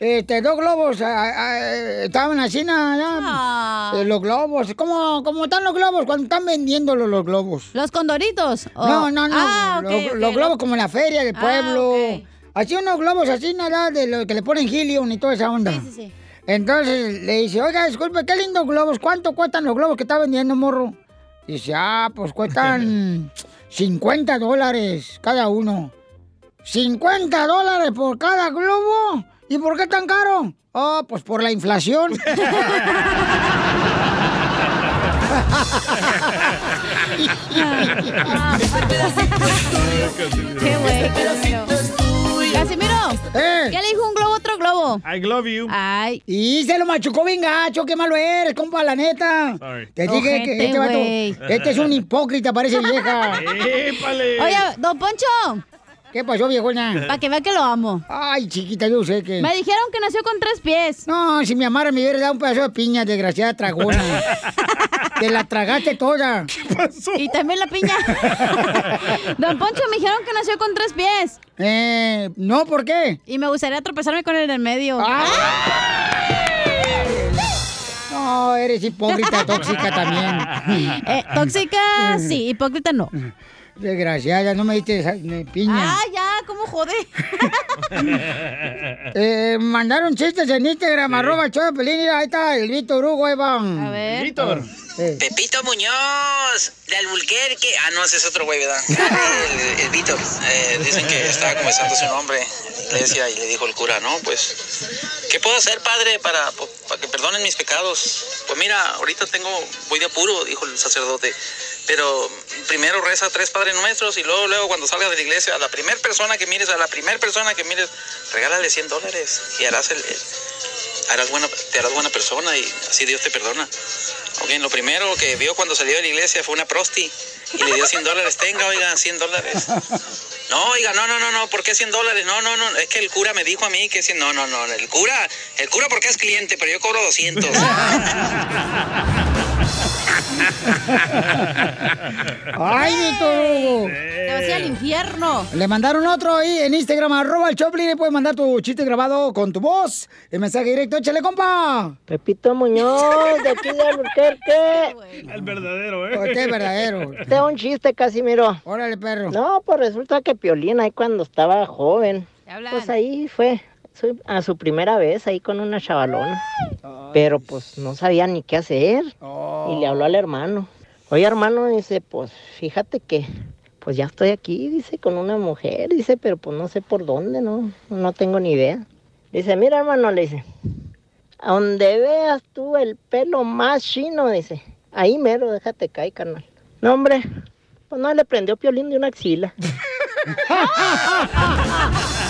Este, dos globos, ah, ah, estaban así, nada, eh, los globos. ¿Cómo, ¿Cómo están los globos cuando están vendiendo los, globos? ¿Los condoritos? No, no, no. Ah, los, globos como en la feria del Ah, pueblo. Así unos globos así, nada, de lo que le ponen helium y toda esa onda. Sí, sí, sí. Entonces le dice, oiga, disculpe, qué lindos globos. ¿Cuánto cuestan los globos que está vendiendo, morro? Dice, ah, pues cuestan 50 dólares cada uno. ¿50 dólares por cada globo? ¿Y por qué tan caro? Oh, pues por la inflación. Qué güey, Casimiro. Casimiro, Eh. ¿qué le dijo un globo a otro globo? I love you. Ay. Y se lo machucó bien gacho, qué malo eres, compa, la neta. Sorry. Te dije que este vato, este es un hipócrita, parece vieja. ¡Épale! Oye, don Poncho, ¿Qué pasó, viejona? para que vea que lo amo. Ay, chiquita, yo sé que... Me dijeron que nació con tres pies. No, si mi amara me hubiera dado un pedazo de piña, desgraciada tragona. Te la tragaste toda. Y también la piña. Don Poncho, me dijeron que nació con tres pies. Eh, no, ¿por qué? Y me gustaría tropezarme con el del medio. No, eres hipócrita, tóxica también. Eh, tóxica, sí, hipócrita no. Desgraciada, no me diste esa- ni piña. Ah, ya, ¿cómo jode? Eh, mandaron chistes en Instagram, arroba el show de Pelín, ahí está el Víctor Hugo, ahí van. A ver. Víctor. Pepito Muñoz, de Albuquerque. Ah, no, ese es otro güey, ¿verdad? El, el Víctor. Eh, dicen que estaba comenzando su nombre en la iglesia y le dijo el cura, no, pues, ¿qué puedo hacer, padre, para, para que perdonen mis pecados? Pues mira, ahorita tengo, voy de apuro, dijo el sacerdote. Pero primero reza tres Padres Nuestros y luego, luego cuando salgas de la iglesia, a la primera persona que mires, a la primera persona que mires, regálale 100 dólares y harás el, harás buena, te harás buena persona y así Dios te perdona. Ok, lo primero que vio cuando salió de la iglesia fue una prosti y le dio 100 dólares. Tenga, oiga, 100 dólares. No, oiga, no, no, no, no, ¿por qué 100 dólares? No, no, no, es que el cura me dijo a mí que 100, no, no, no, el cura, el cura porque es cliente, pero yo cobro 200. ¡Ay, Víctor! Te vas a ir al infierno. Le mandaron otro ahí en Instagram, arroba el Choplin, le puedes mandar tu chiste grabado con tu voz. El mensaje directo, échale, compa. Pepito Muñoz, de aquí de Albuquerque. El verdadero, ¿eh? Este es verdadero. Tengo un chiste, Casimiro. Órale, perro. No, pues resulta que Piolín ahí cuando estaba joven, pues ahí fue a su primera vez ahí con una chavalona. Pero pues no sabía ni qué hacer. Y le habló al hermano. Oye, hermano, dice, pues fíjate que pues ya estoy aquí, dice, con una mujer, dice, pero pues no sé por dónde, no, no tengo ni idea. Dice, mira, hermano, le dice, a donde veas tú el pelo más chino, dice, ahí mero, déjate caer, carnal. No, hombre, pues no le prendió piolín de una axila.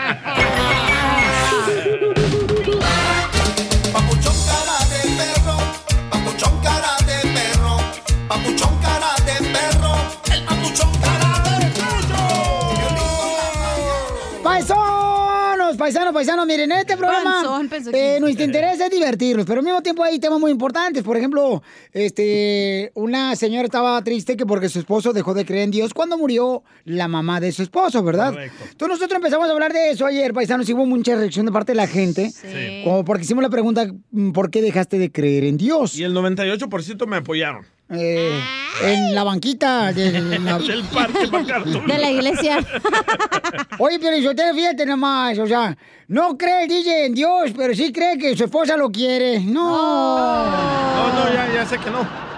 Paisanos, paisanos, miren, este programa, Panzón, eh, nuestro interés es divertirnos, pero al mismo tiempo hay temas muy importantes. Por ejemplo, este, una señora estaba triste que porque su esposo dejó de creer en Dios cuando murió la mamá de su esposo, ¿verdad? Entonces nosotros empezamos a hablar de eso ayer, paisanos, y hubo mucha reacción de parte de la gente, como porque hicimos la pregunta, mm, ¿por qué dejaste de creer en Dios? Y el 98% me apoyaron. Eh, en la banquita de la- Del parque. De la iglesia. Oye, pero yo te fíjate nomás, o sea, no cree el DJ en Dios, pero sí cree que su esposa lo quiere. No. No, no, ya, ya sé que no.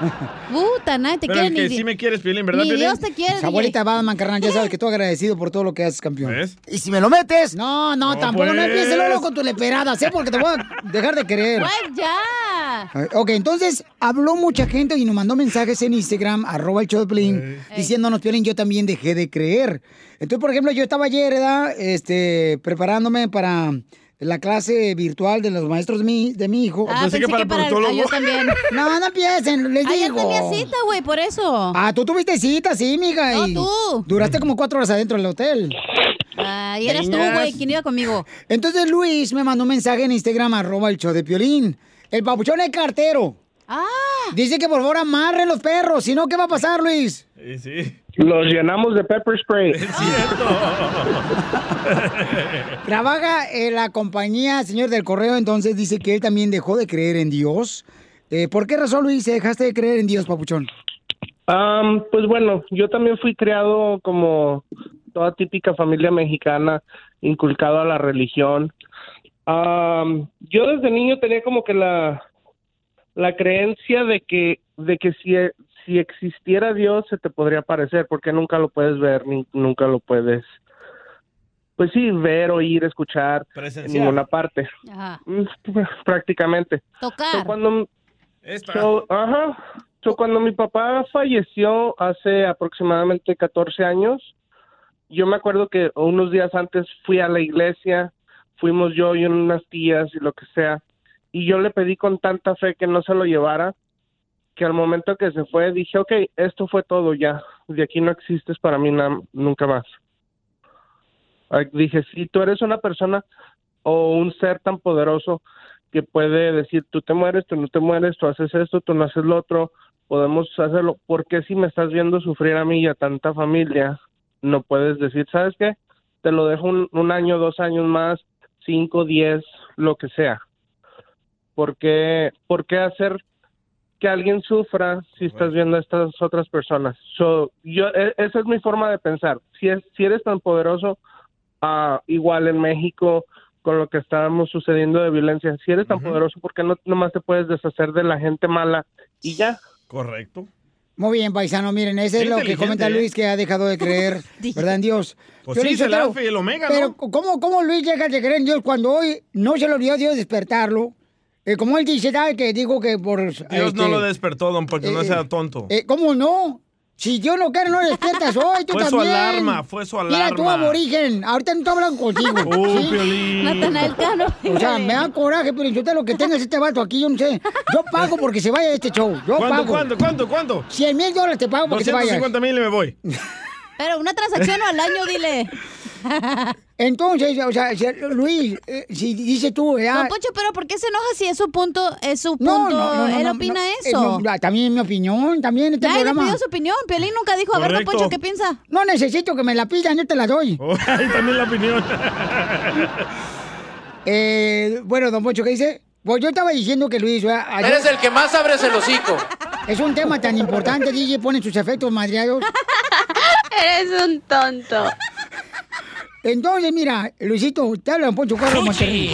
Puta, nadie te Pero quiere el ni que di- sí me quieres, Piolín, ¿verdad, Ni Piolín? Dios te quiere, Esa abuelita Batman, carnal, ya sabes que tú agradecido por todo lo que haces, campeón. ¿Ves? ¿Y si me lo metes? No, no, No, tampoco, no pues. empieces luego con tu leperadas, ¿eh? Porque te voy a dejar de querer. Pues ya. Ok, entonces habló mucha gente y nos mandó mensajes en Instagram, arroba el show de diciéndonos, Piolín, yo también dejé de creer. Entonces, por ejemplo, yo estaba ayer, ¿verdad? Este, preparándome para la clase virtual de los maestros de mi, de mi hijo. Ah, pensé que para el- ah, yo también. No, no empiecen, les Ayer digo. tenía cita, güey, por eso. Ah, tú tuviste cita, sí, mija. No, y tú. Duraste como cuatro horas adentro del hotel. Ah, y eras tú, güey, ¿quién iba conmigo? Entonces Luis me mandó un mensaje en Instagram, arroba el show de Piolín. El papuchón es cartero. Ah. Dice que por favor amarren los perros, si no, ¿qué va a pasar, Luis? Sí, sí. Los llenamos de pepper spray. Trabaja en la compañía, señor del correo, entonces dice que él también dejó de creer en Dios. Eh, ¿Por qué razón, Luis, dejaste de creer en Dios, papuchón? Pues bueno, yo también fui criado como toda típica familia mexicana, inculcado a la religión. Yo desde niño tenía como que la, la creencia de que, de que si, si existiera Dios se te podría aparecer, porque nunca lo puedes ver, ni nunca lo puedes, pues sí, ver, oír, escuchar en ninguna parte. Ajá. Mm, Prácticamente. Tocar. So, cuando, so, ajá. So, cuando mi papá falleció hace aproximadamente 14 años, yo me acuerdo que unos días antes fui a la iglesia, fuimos yo y unas tías y lo que sea, y yo le pedí con tanta fe que no se lo llevara, que al momento que se fue dije, ok, esto fue todo ya, de aquí no existes para mí nunca más. Dije, si tú eres una persona o un ser tan poderoso que puede decir, tú te mueres, tú no te mueres, tú haces esto, tú no haces lo otro, podemos hacerlo. ¿Por qué si me estás viendo sufrir a mí y a tanta familia, no puedes decir, ¿sabes qué? Te lo dejo un, un año, dos años más, cinco, diez, lo que sea. ¿Por qué, por qué hacer que alguien sufra si estás viendo a estas otras personas. So, yo, e- esa es mi forma de pensar. Si, es, si eres tan poderoso, ah, igual en México, con lo que estábamos sucediendo de violencia, si eres tan poderoso, ¿por qué no nomás te puedes deshacer de la gente mala y ya? Correcto. Muy bien, paisano, miren, ese es lo que comenta ¿eh? Luis, que ha dejado de creer, ¿verdad, en Dios? Pues sí, el alfa y el omega, Pero, ¿no? ¿cómo, ¿cómo Luis llega de creer en Dios cuando hoy no se le olvidó a Dios despertarlo? Eh, como él dice, ¿sabes? Que dijo que por... Dios no este, lo despertó, don Poncho, no eh, sea tonto. eh, ¿Cómo no? Si Dios no quiere, no despiertas hoy, tú Fue su también. alarma, fue su Mira, tú alarma. aborigen, ahorita no estoy hablando contigo. Uh, Piolín. Natanael Cano. O sea, me da coraje, pero yo te lo que tengas este vato aquí, yo no sé. Yo pago porque se vaya de este show. Yo ¿Cuánto, pago. cuánto, cuánto, cuánto? 100 mil dólares te pago porque se vaya. 250 mil y me voy. Pero una transacción al año, dile. Entonces, o sea, si- Luis, eh, si dices tú, ya... Don Poncho, pero ¿por qué se enoja si es su punto? Es su punto. No, no, no, no, Él no, opina no, eh, eso. no, también es mi opinión, también este Ya, él le programa. pidió su opinión. Piolín nunca dijo, a ver, Don Correcto. Poncho, ¿qué piensa? No necesito que me la pidan, yo te la doy. Oh, ahí también la opinión. Eh, bueno, don Pocho, ¿qué dice? Pues yo estaba diciendo que Luis... Eres el que más abres el hocico. Es un tema tan importante, DJ, pone sus efectos madreados. Eres un tonto. Entonces, mira, Luisito, te habla don Poncho Carlos Monterrey.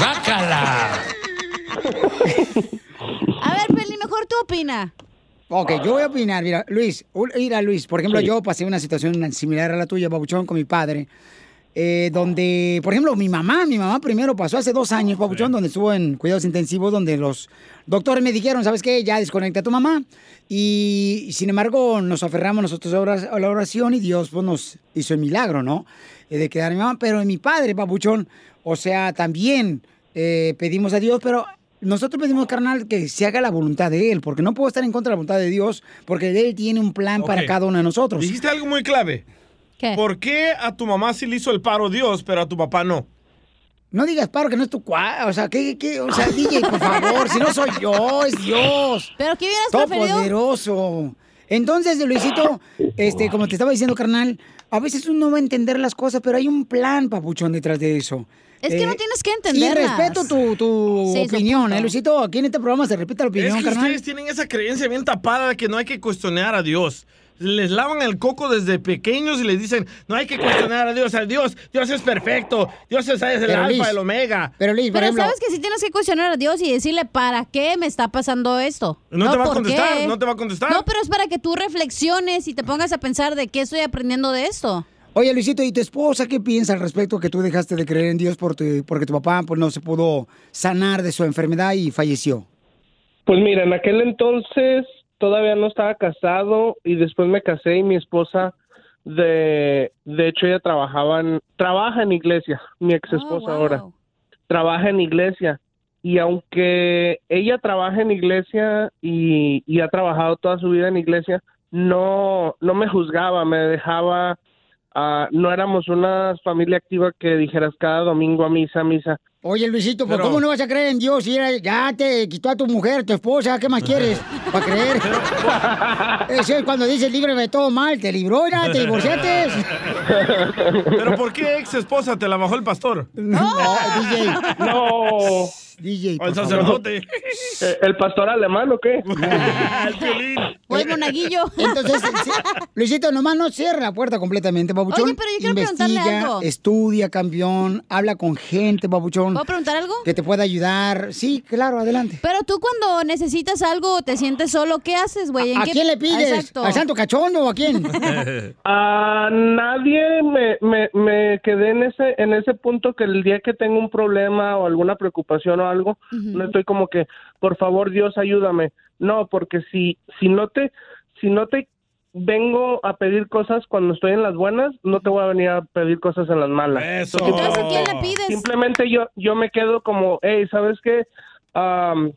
¡Bácala! A ver, Piolín, mejor tú opina. Ok, yo voy a opinar. Mira, Luis, mira, Luis, por ejemplo, Sí. yo pasé una situación similar a la tuya, Pabuchón, con mi padre. Eh, donde, por ejemplo, mi mamá, mi mamá primero pasó hace dos años, Pabuchón, donde estuvo en cuidados intensivos, donde los doctores me dijeron, ¿sabes qué? Ya desconecta a tu mamá. Y sin embargo, nos aferramos nosotros a la oración y Dios pues, nos hizo el milagro, ¿no? Eh, de quedar a mi mamá. Pero mi padre, Pabuchón, o sea, también eh, pedimos a Dios, pero nosotros pedimos, carnal, que se haga la voluntad de Él, porque no puedo estar en contra de la voluntad de Dios, porque Él tiene un plan para cada uno de nosotros. Dijiste algo muy clave. ¿Por qué a tu mamá sí le hizo el paro Dios, pero a tu papá no? No digas paro que no es tu cua... O sea, ¿qué, qué? O sea, DJ, por favor, si no soy yo, es Dios. ¿Pero qué hubieras preferido? Todopoderoso. Entonces, Luisito, este, como te estaba diciendo, carnal, a veces uno no va a entender las cosas, pero hay un plan, papuchón, detrás de eso. Es que no tienes que Y entenderlas. respeto tu, tu Sí, opinión. ¿eh, Luisito? Aquí en este programa se repite la opinión, es que carnal. ustedes tienen esa creencia bien tapada de que no hay que cuestionar a Dios. Les lavan el coco desde pequeños y les dicen, no hay que cuestionar a Dios, a Dios, Dios es perfecto, Dios es, el Pero, alfa, el omega. Pero, Luis, Pero sabes que sí tienes que cuestionar a Dios y decirle, ¿para qué me está pasando esto? No te va a ¿por contestar, qué? no te va a contestar. No, pero es para que tú reflexiones y te pongas a pensar de qué estoy aprendiendo de esto. Oye, Luisito, ¿y tu esposa qué piensa al respecto que tú dejaste de creer en Dios por tu- porque tu papá pues, no se pudo sanar de su enfermedad y falleció? Pues mira, en aquel entonces todavía no estaba casado y después me casé y mi esposa, de, de hecho ella trabajaba en, trabaja en iglesia, mi ex esposa ahora, trabaja en iglesia y aunque ella trabaja en iglesia y, y ha trabajado toda su vida en iglesia, no, no me juzgaba, me dejaba, ah, no éramos una familia activa que dijeras cada domingo a misa, a misa. Oye, Luisito, ¿pues Pero- ¿cómo no vas a creer en Dios si era- ya te quitó a tu mujer, tu esposa? ¿Qué más quieres para creer? Eso es cuando dice líbreme de todo mal, te libró, ya, te divorciaste. Pero ¿por qué ex esposa te la bajó el pastor? No, DJ. No. DJ, O el sacerdote. Eh, ¿El pastor alemán o qué? O el monaguillo. Entonces, sí, Luisito, nomás no cierra la puerta completamente, babuchón. Oye, pero yo quiero preguntarle Investiga, algo. estudia, campeón, habla con gente, babuchón. ¿Puedo preguntar algo? Que te pueda ayudar. Sí, claro, adelante. Pero tú cuando necesitas algo, te sientes solo, ¿qué haces, güey? ¿En ¿A qué- quién le pides? Exacto. ¿Al santo cachondo o a quién? A nadie me, me, me quedé en ese en ese punto que el día que tengo un problema o alguna preocupación o algo, no estoy como que, por favor Dios ayúdame. No, porque si si no te si no te vengo a pedir cosas cuando estoy en las buenas, no te voy a venir a pedir cosas en las malas. Eso. Entonces, ¿a quién le pides? Simplemente yo yo me quedo como, hey, ¿sabes qué? Am,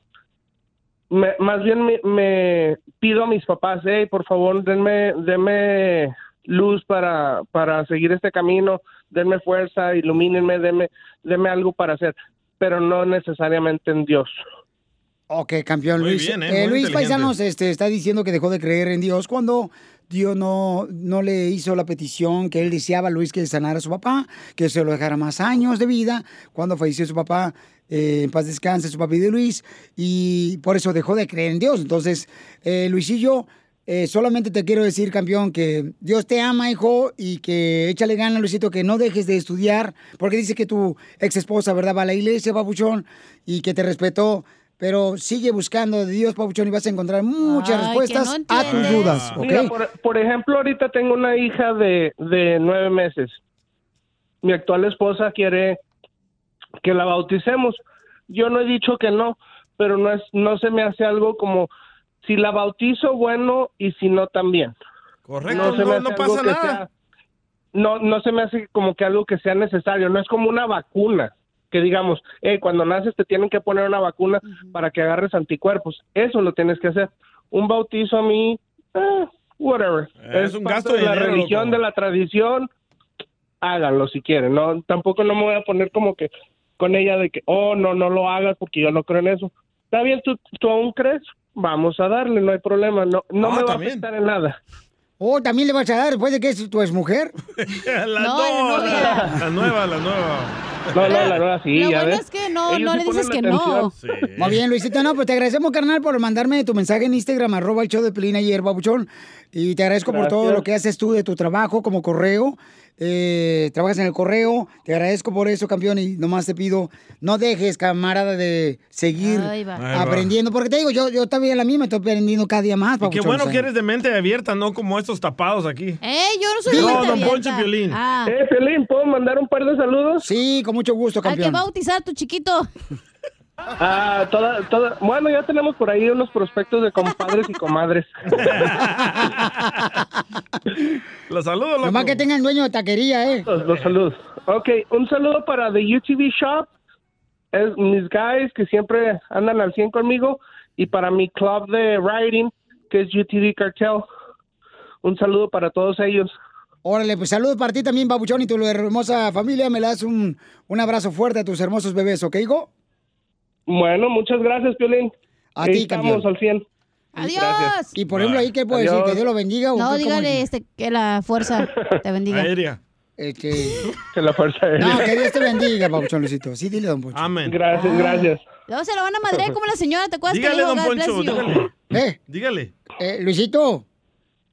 me- más bien me, me pido a mis papás, hey, por favor, denme, denme luz para, para seguir este camino, denme fuerza, ilumínenme, denme, denme algo para hacer, pero no necesariamente en Dios. Ok, campeón Muy Luis. bien, ¿eh? Eh, Luis. Paisanos este, está diciendo que dejó de creer en Dios cuando Dios no, no le hizo la petición que él deseaba, Luis, que sanara a su papá, que se lo dejara más años de vida. Cuando falleció su papá, eh, en paz descanse su papi de Luis, y por eso dejó de creer en Dios. Entonces, eh, Luisillo, eh, solamente te quiero decir, campeón, que Dios te ama, hijo, y que échale ganas, Luisito, que no dejes de estudiar, porque dice que tu ex esposa, ¿verdad?, va a la iglesia, papuchón, y que te respetó. Pero sigue buscando de Dios, Papuchón, y vas a encontrar muchas Ay, respuestas no a tus dudas, ¿ok? Mira, por, por ejemplo, ahorita tengo una hija de, de nueve meses. Mi actual esposa quiere que la bauticemos. Yo no he dicho que no, pero no es, no se me hace algo como si la bautizo, bueno, y si no, también. Correcto, no, pasa nada. sea- no, no se me hace como que algo que sea necesario. No es como una vacuna que digamos, eh, cuando naces te tienen que poner una vacuna para que agarres anticuerpos. Eso lo tienes que hacer. Un bautizo a mí, eh, whatever. Es un gasto de de la dinero, religión, de la tradición. Háganlo si quieren. No, tampoco no me voy a poner como que con ella de que, oh, no, no lo hagas porque yo no creo en eso. Está bien, tú, tú aún crees, vamos a darle, no hay problema. No, no Ah, me va también. a afectar en nada. Oh, ¿también le vas a dar después de que es tu exmujer? la, No, no, la la, la nueva, la nueva. No, no, la nueva sí, Lo ya bueno ves. es que no, no sí le dices que atención. no. Muy bien, Luisito. No, pues te agradecemos, carnal, por mandarme tu mensaje en Instagram, arroba el show de Pelín ayer, babuchón. Y te agradezco por todo lo que haces tú de tu trabajo como correo. Eh, trabajas en el correo. Te agradezco por eso, campeón. Y nomás te pido, no dejes, camarada, de seguir Ahí va. Ahí va. aprendiendo. Porque te digo, yo, yo también la misma, estoy aprendiendo cada día más, Y qué bueno que eres de mente abierta, no como estos tapados aquí. Eh, yo no soy No, don abierta. Poncho Piolín. Ah. Eh, Piolín, ¿puedo mandar un par de saludos? Sí, con mucho gusto, Hay que bautizar a tu chiquito. Ah, toda, toda, bueno, ya tenemos por ahí unos prospectos de compadres y comadres. Los saludo, loco. Nomás que tengan dueño de taquería, ¿eh? Los, los saludos. Ok, un saludo para The UTV Shop, es mis guys que siempre andan al 100 conmigo, y para mi club de riding, que es UTV Cartel. Un saludo para todos ellos. Órale, pues saludos para ti también, babuchón, y tu hermosa familia. Me le das un, un abrazo fuerte a tus hermosos bebés, ¿ok, hijo? Bueno, muchas gracias, Piolín. A ti, estamos campeón. al 100. Adiós. Y por ejemplo, ahí, ¿qué puede decir? ¿Que Dios lo bendiga? o No, qué- dígale es? este, que la fuerza te bendiga. Aérea. Este... Que la fuerza No, que Dios te bendiga, Papuchón Luisito. Sí, dile, don Poncho. Amén. Gracias, gracias. Luego se lo van a madrear como la señora, ¿te acuerdas Dígale, que le dijo, don "God bless Poncho, you"? dígale. ¿Eh? Dígale. Eh, Luisito.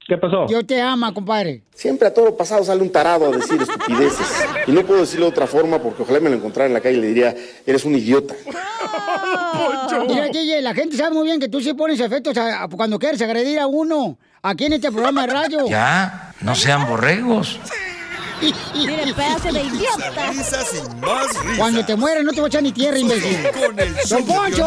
¿Qué pasó? Dios te ama, compadre. Siempre a todo pasado sale un tarado a decir estupideces. Y no puedo decirlo de otra forma porque ojalá me lo encontrara en la calle y le diría, eres un idiota. Mira, DJ, la gente sabe muy bien que tú sí pones efectos a- a- cuando quieres agredir a uno. Aquí en este programa de radio. Ya, no sean borregos. Mire, pedazo de idiota. Cuando te mueres no te voy a echar ni tierra, imbécil. ¡Don Poncho!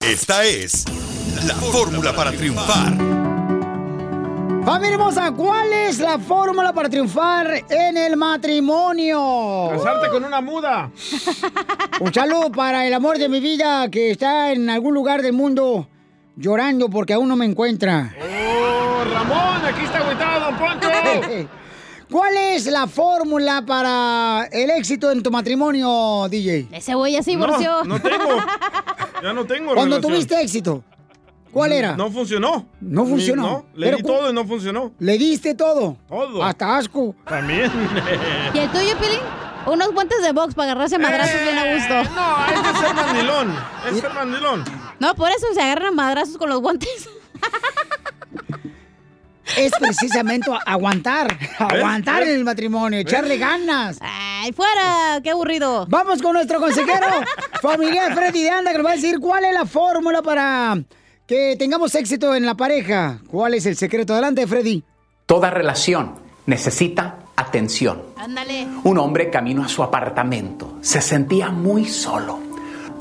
Esta es la fórmula para triunfar. Familia hermosa, ¿cuál es la fórmula para triunfar en el matrimonio? Casarte con una muda. Un saludo para el amor de mi vida que está en algún lugar del mundo llorando porque aún no me encuentra. Oh, Ramón, aquí está agüitado, don Poncho. ¿Cuál es la fórmula para el éxito en tu matrimonio, DJ? Ese güey ya se divorció. No, no tengo. Ya no tengo Cuando relación. tuviste éxito, ¿cuál era? No funcionó. No funcionó. No, le Pero di cu- todo y no funcionó. ¿Le diste todo? Todo. Hasta asco. También. ¿Y el tuyo, Pilín? Unos guantes de box para agarrarse madrazos bien a gusto. No, es de ser mandilón. Es ser mandilón. No, por eso se agarran madrazos con los guantes. Es precisamente aguantar, aguantar ¿Ves? en el matrimonio, echarle ganas. ¡Ay, fuera! ¡Qué aburrido! Vamos con nuestro consejero familiar Freddy de Anda, que nos va a decir cuál es la fórmula para que tengamos éxito en la pareja. ¿Cuál es el secreto? Adelante, Freddy. Toda relación necesita atención. Ándale. Un hombre camino a su apartamento. Se sentía muy solo.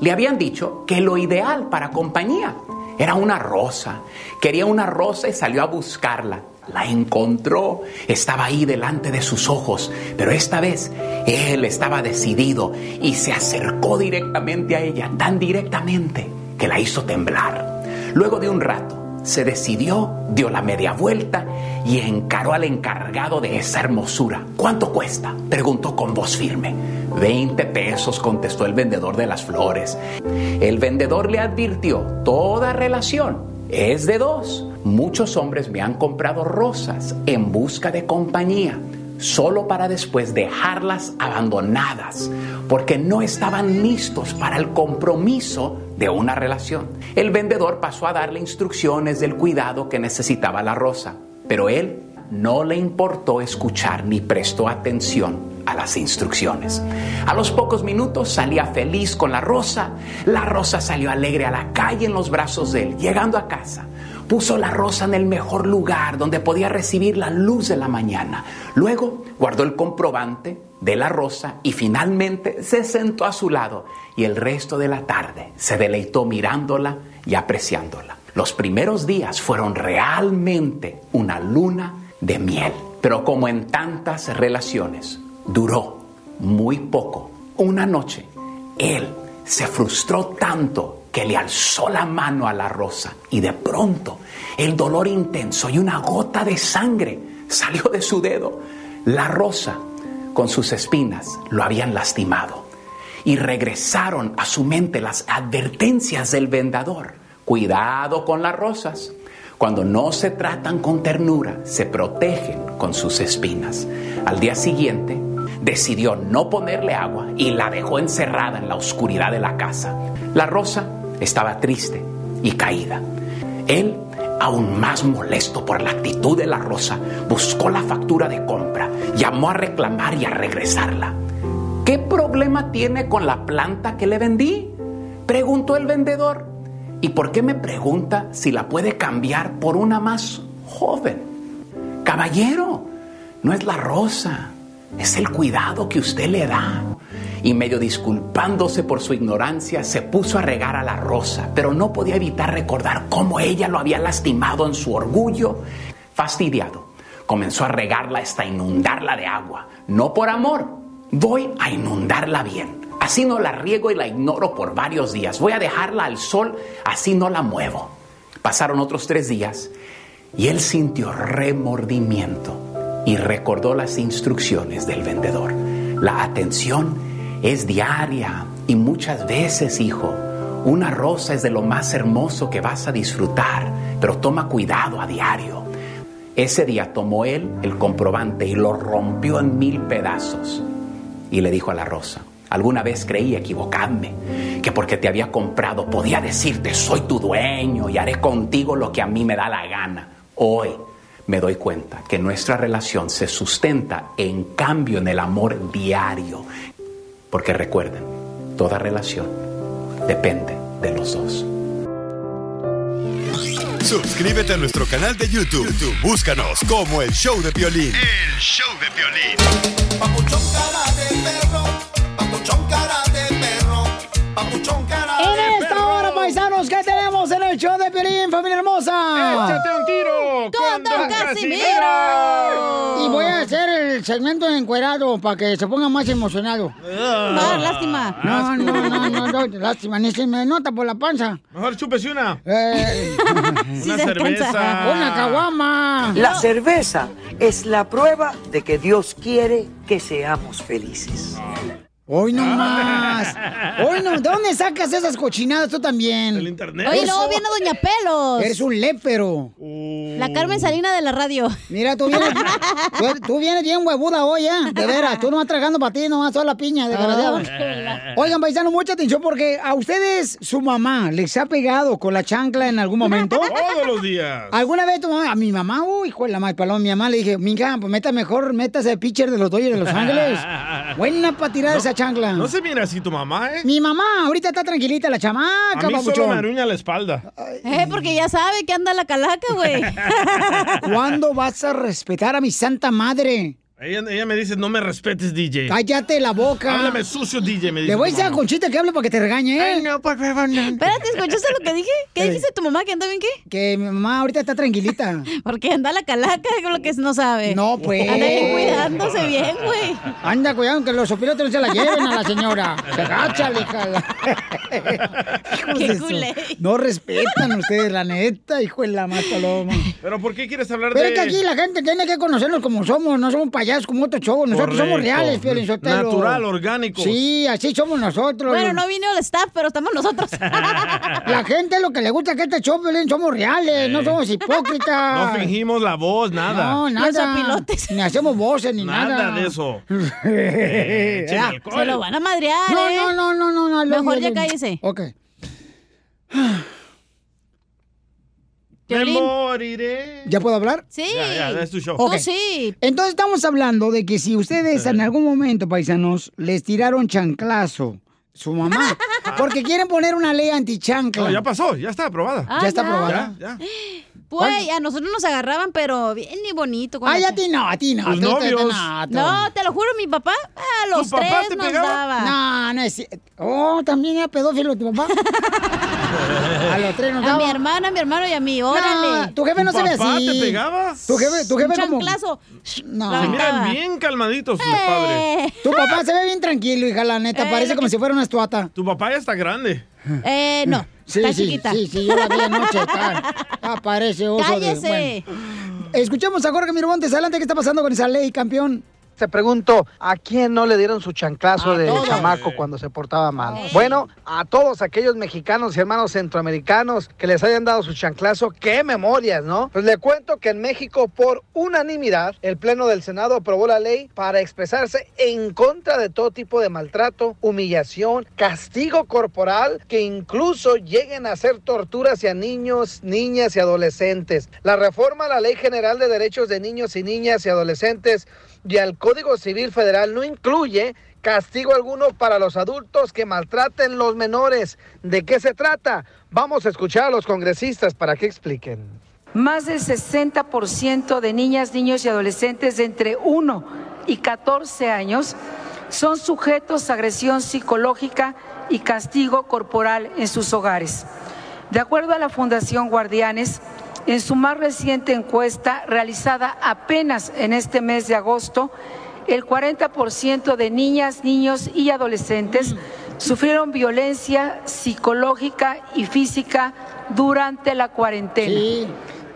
Le habían dicho que lo ideal para compañía era una rosa. Quería una rosa y salió a buscarla. La encontró. Estaba ahí delante de sus ojos. Pero esta vez él estaba decidido y se acercó directamente a ella, tan directamente que la hizo temblar. Luego de un rato, se decidió, dio la media vuelta y encaró al encargado de esa hermosura. ¿Cuánto cuesta? Preguntó con voz firme. 20 pesos, contestó el vendedor de las flores. El vendedor le advirtió, toda relación es de dos. Muchos hombres me han comprado rosas en busca de compañía, solo para después dejarlas abandonadas, porque no estaban listos para el compromiso de una relación. El vendedor pasó a darle instrucciones del cuidado que necesitaba la rosa, pero él no le importó escuchar ni prestó atención a las instrucciones. A los pocos minutos salía feliz con la rosa. La rosa salió alegre a la calle en los brazos de él. Llegando a casa, puso la rosa en el mejor lugar donde podía recibir la luz de la mañana. Luego guardó el comprobante de la rosa y finalmente se sentó a su lado y el resto de la tarde se deleitó mirándola y apreciándola. Los primeros días fueron realmente una luna de miel, pero como en tantas relaciones, duró muy poco. Una noche, él se frustró tanto que le alzó la mano a la rosa y de pronto el dolor intenso y una gota de sangre salió de su dedo. La rosa, con sus espinas, lo habían lastimado y regresaron a su mente las advertencias del vendedor. Cuidado con las rosas. Cuando no se tratan con ternura, se protegen con sus espinas. Al día siguiente, decidió no ponerle agua y la dejó encerrada en la oscuridad de la casa. La rosa estaba triste y caída. Él, aún más molesto por la actitud de la rosa, buscó la factura de compra, llamó a reclamar y a regresarla. ¿Qué problema tiene con la planta que le vendí? Preguntó el vendedor. ¿Y por qué me pregunta si la puede cambiar por una más joven? Caballero, no es la rosa, es el cuidado que usted le da. Y medio disculpándose por su ignorancia, se puso a regar a la rosa, pero no podía evitar recordar cómo ella lo había lastimado en su orgullo. Fastidiado, comenzó a regarla hasta inundarla de agua. No por amor, voy a inundarla bien. Así no la riego y la ignoro por varios días. Voy a dejarla al sol, así no la muevo. Pasaron otros tres días y él sintió remordimiento y recordó las instrucciones del vendedor. La atención es diaria y muchas veces, hijo, una rosa es de lo más hermoso que vas a disfrutar, pero toma cuidado a diario. Ese día tomó él el comprobante y lo rompió en mil pedazos y le dijo a la rosa, alguna vez creí equivocarme, que porque te había comprado podía decirte soy tu dueño y haré contigo lo que a mí me da la gana. Hoy me doy cuenta que nuestra relación se sustenta en cambio en el amor diario. Porque recuerden, toda relación depende de los dos. Suscríbete a nuestro canal de YouTube. YouTube, Búscanos como el show de violín. El show de violín. Papuchón cara de perro, papuchón cara de perro, En esta hora, paisanos, ¿qué tenemos en el show de Pelín, familia hermosa? ¡Échate un tiro con Don Casimiro! Y voy a hacer el segmento encuerado para que se ponga más emocionado. Ah, lástima. No, no, no, no, no, lástima, ni se me nota por la panza. Mejor chúpese una. Eh, Una cerveza. Una caguama. La cerveza es la prueba de que Dios quiere que seamos felices. Hoy no más. Hoy no. ¿De dónde sacas esas cochinadas tú también? Del internet. Oye, luego viene Doña Pelos. Eres un lépero. La Carmen Salina de la radio. Mira, tú vienes, tú, tú vienes bien huevuda hoy, ¿eh? De veras, tú no vas tragando para ti, no vas la piña, desgraciado. Oigan, paisano, mucha atención porque a ustedes, su mamá, ¿les ha pegado con la chancla en algún momento? Todos los días. ¿Alguna vez tu mamá, a mi mamá, uy, hijo de la madre paloma, mi mamá le dije, mija, pues meta mejor, métase pitcher de los Dodgers de Los Ángeles. Buena para tirar No- esa chancla. No se mira así tu mamá, ¿eh? Mi mamá, ahorita está tranquilita la A chamaca, mí solo me aruña la espalda. Eh, porque ya sabe que anda la calaca, güey. ¿Cuándo vas a respetar a mi santa madre? Ella, ella me dice, no me respetes, DJ. Cállate la boca. Háblame sucio, DJ, me dice. Le voy a decir a. Conchita que hable para que te regañe, ¿eh? Ay, no, por favor, no. Espérate, ¿escuchaste lo que dije? ¿Qué Eh. dijiste tu mamá? ¿Que anda bien qué? Que mi mamá ahorita está tranquilita. Porque anda la calaca, es lo que no sabe. No, pues. Anda bien cuidándose bien, güey. Anda, cuidado que los sopilotes no se la lleven a la señora. Se agacha, Qué culé. No respetan ustedes, la neta, hijo de la más paloma. ¿Pero por qué quieres hablar Pero de...? es que aquí la gente tiene que conocernos como somos, no somos payasos como otros shows, nosotros somos reales, Piolín Sotelo. Natural, orgánicos. Sí, así somos nosotros. Bueno, no vino el staff, pero estamos nosotros. La gente lo que le gusta que este show, Piolín, somos reales, no somos hipócritas. No fingimos la voz, nada. No, nada. Ni hacemos voces ni nada. Nada de eso. Eh. Se lo van a madrear, No, ¿eh? no, no, no, no, no. Mejor ya cállese. Ok. Me moriré. ¿Ya puedo hablar? Sí. Ya, ya, es tu show. Ok. Tú sí. Entonces estamos hablando de que si ustedes en algún momento, paisanos, les tiraron chanclazo, su mamá, porque quieren poner una ley antichancla. No, ya pasó, ya está aprobada. Ah, ¿Ya está ya. aprobada? Ya, ya. Pues a nosotros nos agarraban, pero bien y bonito. Ay, a ti no, a ti no. Tus tú- tú- tú- no, No, te lo juro, mi papá a los ¿Tu papá tres te nos pegaba? daba. No, no es Oh, también era pedófilo tu papá. a los tres nos A daba. mi hermana, a mi hermano y a mí, órale. No, tu jefe no ¿Tu se ve así. te pegaba? Tu jefe, tu Un jefe como... chanclazo. No. Se miran bien calmaditos sus padres. Eh, Tu papá se ve bien tranquilo, hija, la neta. Eh, parece como que- si fuera una estuata. Tu papá ya está grande. eh, no, Sí, está sí, chiquita. sí, sí, yo la vi anoche. Está, está, parece oso Cállese. de... Bueno. Escuchemos a Jorge Miramontes. Adelante, ¿qué está pasando con esa ley, campeón? Te pregunto, ¿a quién no le dieron su chanclazo A de todos. chamaco cuando se portaba mal? Bueno, a todos aquellos mexicanos y hermanos centroamericanos que les hayan dado su chanclazo, qué memorias, ¿no? Pues le cuento que en México, por unanimidad, el Pleno del Senado aprobó la ley para expresarse en contra de todo tipo de maltrato, humillación, castigo corporal, que incluso lleguen a hacer tortura hacia niños, niñas y adolescentes. La reforma a la Ley General de Derechos de Niños y Niñas y Adolescentes y al Código Civil Federal no incluye castigo alguno para los adultos que maltraten los menores. ¿De qué se trata? Vamos a escuchar a los congresistas para que expliquen. Más del 60% de niñas, niños y adolescentes de entre 1 y 14 años son sujetos a agresión psicológica y castigo corporal en sus hogares. De acuerdo a la Fundación Guardianes, en su más reciente encuesta realizada apenas en este mes de agosto, el 40% de niñas, niños y adolescentes sufrieron violencia psicológica y física durante la cuarentena.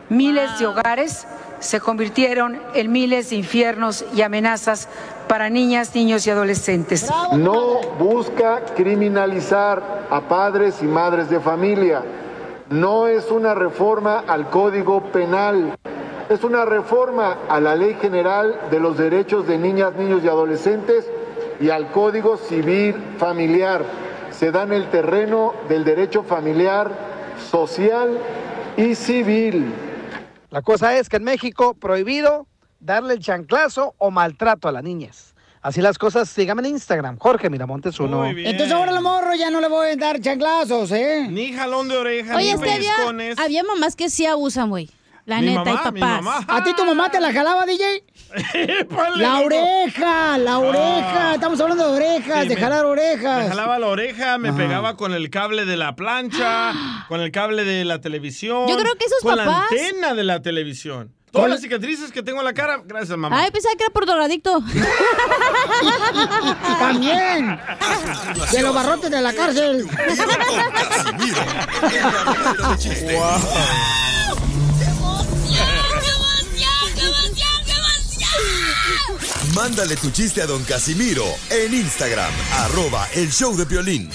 Miles de hogares se convirtieron en miles de infiernos y amenazas para niñas, niños y adolescentes. No busca criminalizar a padres y madres de familia. No es una reforma al Código Penal. Es una reforma a la Ley General de los Derechos de Niñas, Niños y Adolescentes y al Código Civil Familiar. Se da en el terreno del derecho familiar, social y civil. La cosa es que en México prohibido darle el chanclazo o maltrato a las niñas. Así las cosas, síganme en Instagram, Jorge Miramontes uno. Entonces ahora los morros ya no le voy a dar chanclazos, ¿eh? Ni jalón de oreja, Oye, ni este había, había mamás que sí abusan, güey. La Mi neta, mamá, y papás. ¿A ti tu mamá te la jalaba, DJ? La oreja, la oreja. Ah. Estamos hablando de orejas, Sí, de me- jalar orejas. Me jalaba la oreja, me pegaba con el cable de la plancha, con el cable de la televisión. Yo creo que esos con papás- la antena de la televisión. Todas las cicatrices que tengo en la cara, gracias, mamá. Ay, pensaba que era por drogadicto. También. De los barrotes de la cárcel. Mándale tu chiste a don Casimiro en Instagram, arroba el show de violín.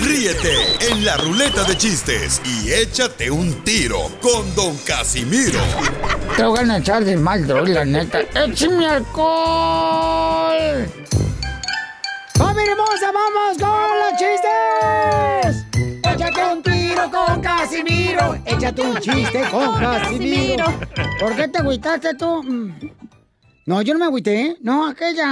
Ríete en la ruleta de chistes y échate un tiro con don Casimiro. Te voy a echar de mal, droga, la neta. ¡Échame alcohol! ¡Familia hermosa, vamos con los chistes! Échate un tiro con Casimiro. Échate un chiste con Casimiro. ¿Por qué te agüitaste tú? No, yo no me agüité. No, aquella.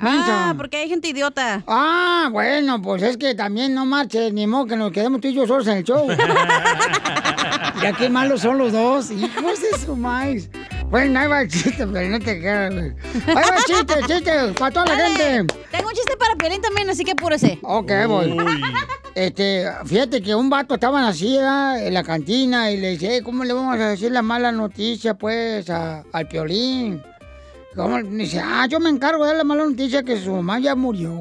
Ah, porque hay gente idiota. Ah, bueno, pues es que también no marches, ni modo que nos quedemos tú y yo solos en el show. ya qué malos son los dos. Hijos de su maíz. Bueno, ahí va el chiste, pero no te quedas, güey. Ahí va el chiste, chiste, para toda la Dale. gente. Tengo un chiste para Piolín también, así que apúrese. Ok, voy. Este, fíjate que un vato estaban así en la cantina y le dice, "Eh, ¿cómo le vamos a decir la mala noticia, pues, a- al Piolín? ¿Cómo? Dice, ah, yo me encargo de la mala noticia que su mamá ya murió.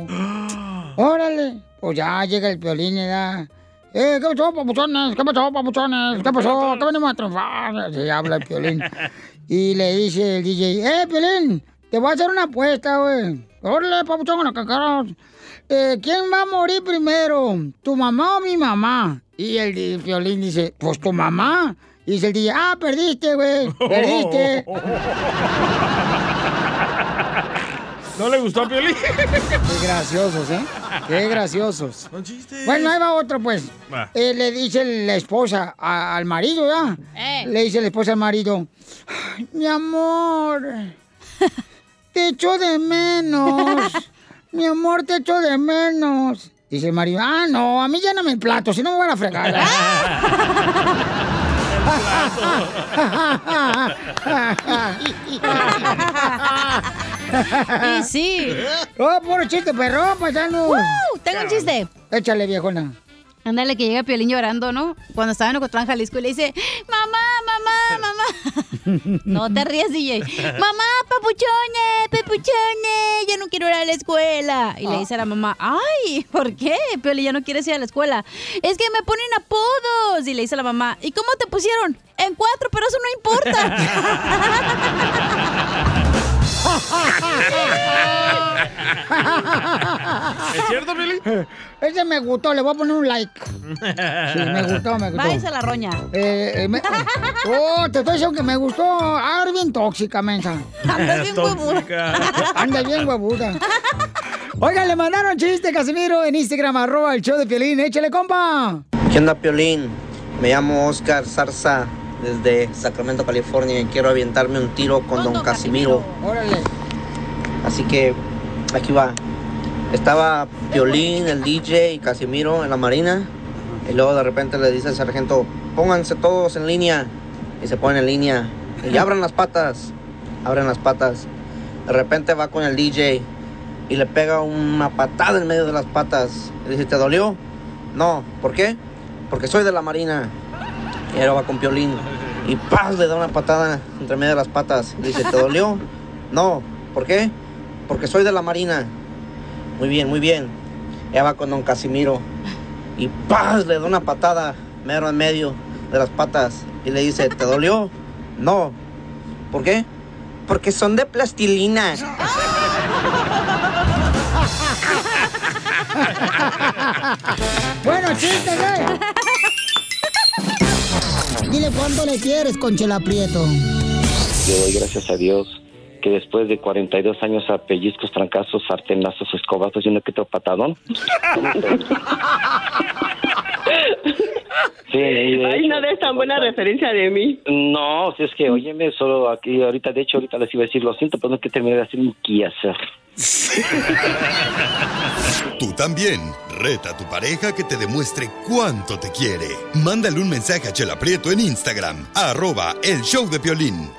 Órale. Pues ya llega el Piolín y da... Eh, ¿qué pasó, papuchones? ¿Qué pasó, papuchones? ¿Qué pasó? ¿Qué venimos a triunfar? Se habla el Piolín. Y le dice el DJ, eh, Piolín, te voy a hacer una apuesta, güey. Órale, papuchón, con los cacaros. Eh, ¿Quién va a morir primero? ¿Tu mamá o mi mamá? Y el, di- Piolín dice, pues tu mamá. Y dice el DJ, ah, perdiste, güey, perdiste. ¿No le gustó a Piolín? Qué graciosos, ¿eh? Qué graciosos. Bueno, ahí va otro, pues. Eh, le dice la esposa a- al marido, ¿ya? Eh. Le dice la esposa al marido, "Ay, mi amor, te echo de menos. Mi amor, te echo de menos. Dice el marido, ah, no, a mí lléname el plato, si no me van a fregar. Y sí. ¡Oh, puro chiste, perro, paisano! ¡Woo! Tengo un chiste. Échale, viejona. Ándale, que llega Piolín llorando, ¿no? Cuando estaba en Ocotlán, Jalisco, y le dice, mamá, mamá, mamá. No te rías, DJ. Mamá, papuchones, papuchones, ya no quiero ir a la escuela. Y le dice a la mamá, ay, ¿por qué? Piolín ya no quieres ir a la escuela. Es que me ponen apodos. Y le dice a la mamá, ¿y cómo te pusieron? En cuatro, pero eso no importa. ¿Es cierto, Piolín? Ese me gustó, le voy a poner un like. Sí, me gustó, me gustó. Váyase a la roña. Eh, eh, me- Oh, te estoy diciendo que me gustó. Ah, eres bien tóxica, mensa. Andas bien Tóxica. Anda bien huevuda. Oigan, le mandaron chiste, Casimiro, en Instagram, arroba el show de Piolín. Échale, compa. ¿Qué onda, Piolín? Me llamo Oscar Zarza desde Sacramento, California y quiero aventarme un tiro con Don Casimiro. Órale. Así que aquí va. Estaba Piolín, el DJ y Casimiro en la marina. Y luego de repente le dice al sargento, pónganse todos en línea. Y se ponen en línea. Y abran las patas. Abren las patas. De repente va con el DJ y le pega una patada en medio de las patas. Y dice, ¿te dolió? No. ¿Por qué? Porque soy de la marina. Y ahora va con Piolín. Y ¡paz! le da una patada entre medio de las patas. Y dice, ¿te dolió? No. ¿Por qué? Porque soy de la marina. Muy bien, muy bien. Ella va con don Casimiro. Y ¡paz! le da una patada mero en medio de las patas. Y le dice, ¿te dolió? No. ¿Por qué? Porque son de plastilina. bueno, chiste, güey. Dile cuánto le quieres, Conchela Prieto. Le doy gracias a Dios que después de 42 años a pellizcos, trancazos, sartenazos, escobazos y uno que otro patadón. Sí, Ay, no des tan buena referencia de mí. No, si es que, óyeme, solo aquí, ahorita, de hecho, ahorita les iba a decir, lo siento, pero no es que terminé de hacer un quehacer. Tú también. Reta a tu pareja que te demuestre cuánto te quiere. Mándale un mensaje a Chela Prieto en Instagram, arroba el show de Piolín.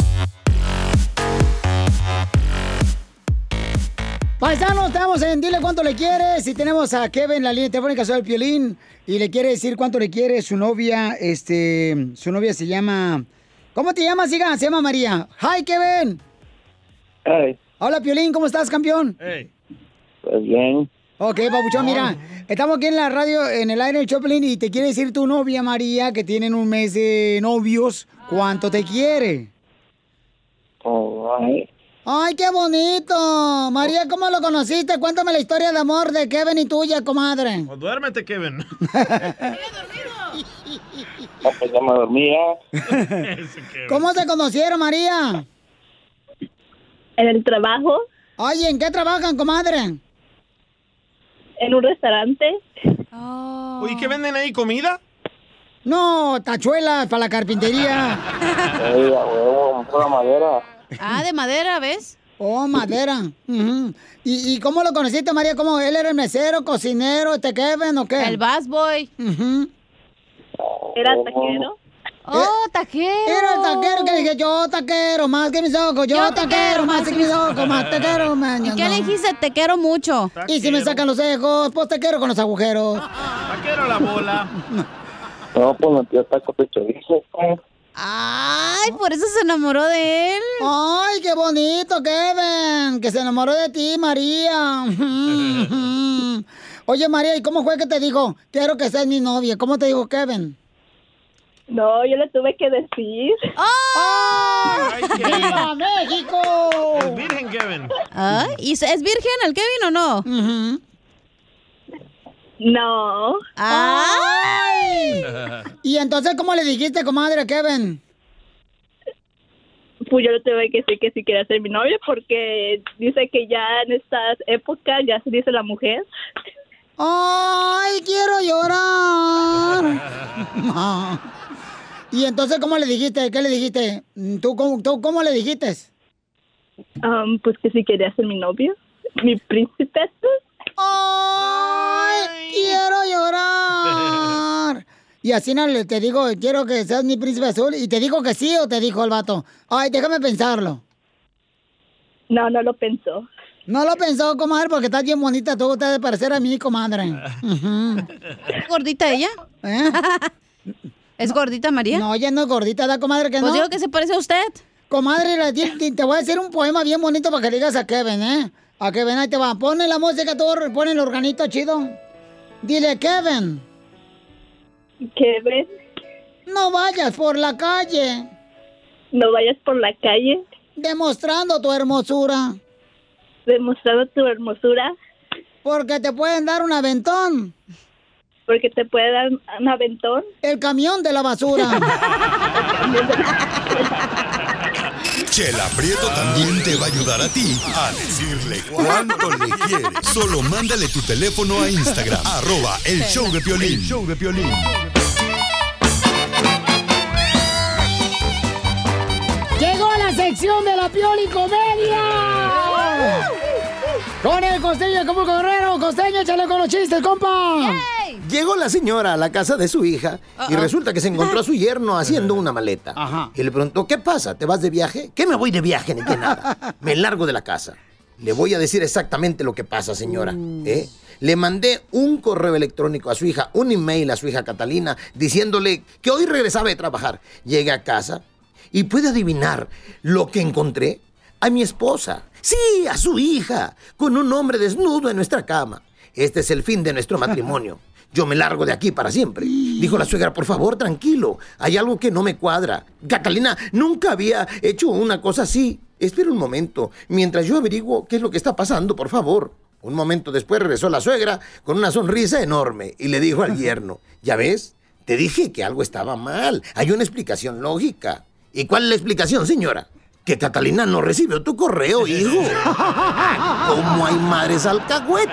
Paisanos, estamos en Dile cuánto le quieres. Y tenemos a Kevin, la línea telefónica, soy el Piolín. Y le quiere decir cuánto le quiere su novia. Este, su novia se llama. ¿Cómo te llamas, hija? Se llama María. Hi, Kevin. Hola, Piolín, ¿cómo estás, campeón? pues bien. Ok, papuchón, mira, estamos aquí en la radio, en el aire del Choplin, y te quiere decir tu novia, María, que tienen un mes de novios, cuánto te quiere. All right. Ay, qué bonito. María, ¿cómo lo conociste? Cuéntame la historia de amor de Kevin y tuya, comadre. O duérmete, Kevin. No, pues ya me dormía. ¿Cómo se conocieron, María? En el trabajo, Ay, ¿en qué trabajan, comadre? en un restaurante. Oye, ¿qué venden ahí? ¿Comida? No, tachuelas para la carpintería. Ey, huevo, pura madera. Ah, de madera, ¿ves? Oh, madera. ¿Y, ¿Y cómo lo conociste, María? ¿Cómo él era el mesero, cocinero, este Kevin o qué? El bus boy. Era taquero. Oh, taquero. Era el taquero que le dije, yo taquero, más que mis ojos, yo, taquero, más que mis ojos, más taquero, man. ¿Y qué le dijiste? Te quiero mucho. Y si me sacan los ojos, pues taquero con los agujeros. Taquero la bola. No, pues me pidió tacos de chorizo. Ay, por eso se enamoró de él. Ay, qué bonito, Kevin, que se enamoró de ti, María. Oye, María, ¿y cómo fue que te dijo, quiero que seas mi novia? ¿Cómo te dijo Kevin? No, yo le tuve que decir. ¡Ay, ¡Viva México! Es virgen, Kevin. Ah, ¿Y es virgen el Kevin o no? No. ¡Ay! ¿Y entonces cómo le dijiste, comadre, Kevin? Pues yo le tuve que decir que sí quería ser mi novia porque dice que ya en estas épocas ya se dice la mujer. ¡Ay, quiero llorar! ¿Y entonces cómo le dijiste? ¿Qué le dijiste? ¿Tú cómo, tú, cómo le dijiste? Um, pues que sí quería ser mi novio. Mi príncipe. ¡Ay, quiero llorar! Y así no le- te digo, quiero que seas mi príncipe azul. ¿Y te dijo que sí o te dijo el vato? Ay, déjame pensarlo. No, no lo pensó. No lo pensó, comadre, porque estás bien bonita. Tú te has de parecer a mí, comadre. ¿Es gordita ella? ¿Eh? ¿Es gordita María? No, ella no es gordita, ¿da, comadre? Que Pues no. digo que se parece a usted. Comadre, la- te te voy a decir un poema bien bonito para que le digas a Kevin, ¿eh? A Kevin, ahí te va. Ponle la música, tú, pon el organito chido. Dile, Kevin. Kevin. No vayas por la calle. No vayas por la calle. Demostrando tu hermosura. Demostrando tu hermosura. Porque te pueden dar un aventón. Porque te puede dar un aventón. El camión de la basura. Chela Prieto también te va a ayudar a ti a decirle cuánto le quieres. Solo mándale tu teléfono a Instagram, arroba el show de Piolín. El show de Piolín. Llegó la sección de la Pioli Comedia. Con el costeño como Guerrero. Costeño, échale con los chistes, compa. Llegó la señora a la casa de su hija y resulta que se encontró a su yerno haciendo una maleta. Y le preguntó, ¿qué pasa? ¿Te vas de viaje? ¿Qué me voy de viaje ni qué nada? Me largo de la casa. Le voy a decir exactamente lo que pasa, señora. ¿eh? Le mandé un correo electrónico a su hija, un email a su hija Catalina, diciéndole que hoy regresaba de trabajar. Llegué a casa y puede adivinar lo que encontré. A mi esposa. Sí, a su hija, con un hombre desnudo en nuestra cama. Este es el fin de nuestro matrimonio. Yo me largo de aquí para siempre. Dijo la suegra, por favor, tranquilo. Hay algo que no me cuadra. Catalina nunca había hecho una cosa así. Espera un momento, mientras yo averiguo qué es lo que está pasando, por favor. Un momento después regresó la suegra con una sonrisa enorme y le dijo al yerno, ¿ya ves? Te dije que algo estaba mal. Hay una explicación lógica. ¿Y cuál es la explicación, señora? Que Catalina no recibió tu correo, hijo. ¿Cómo hay madres alcahuet?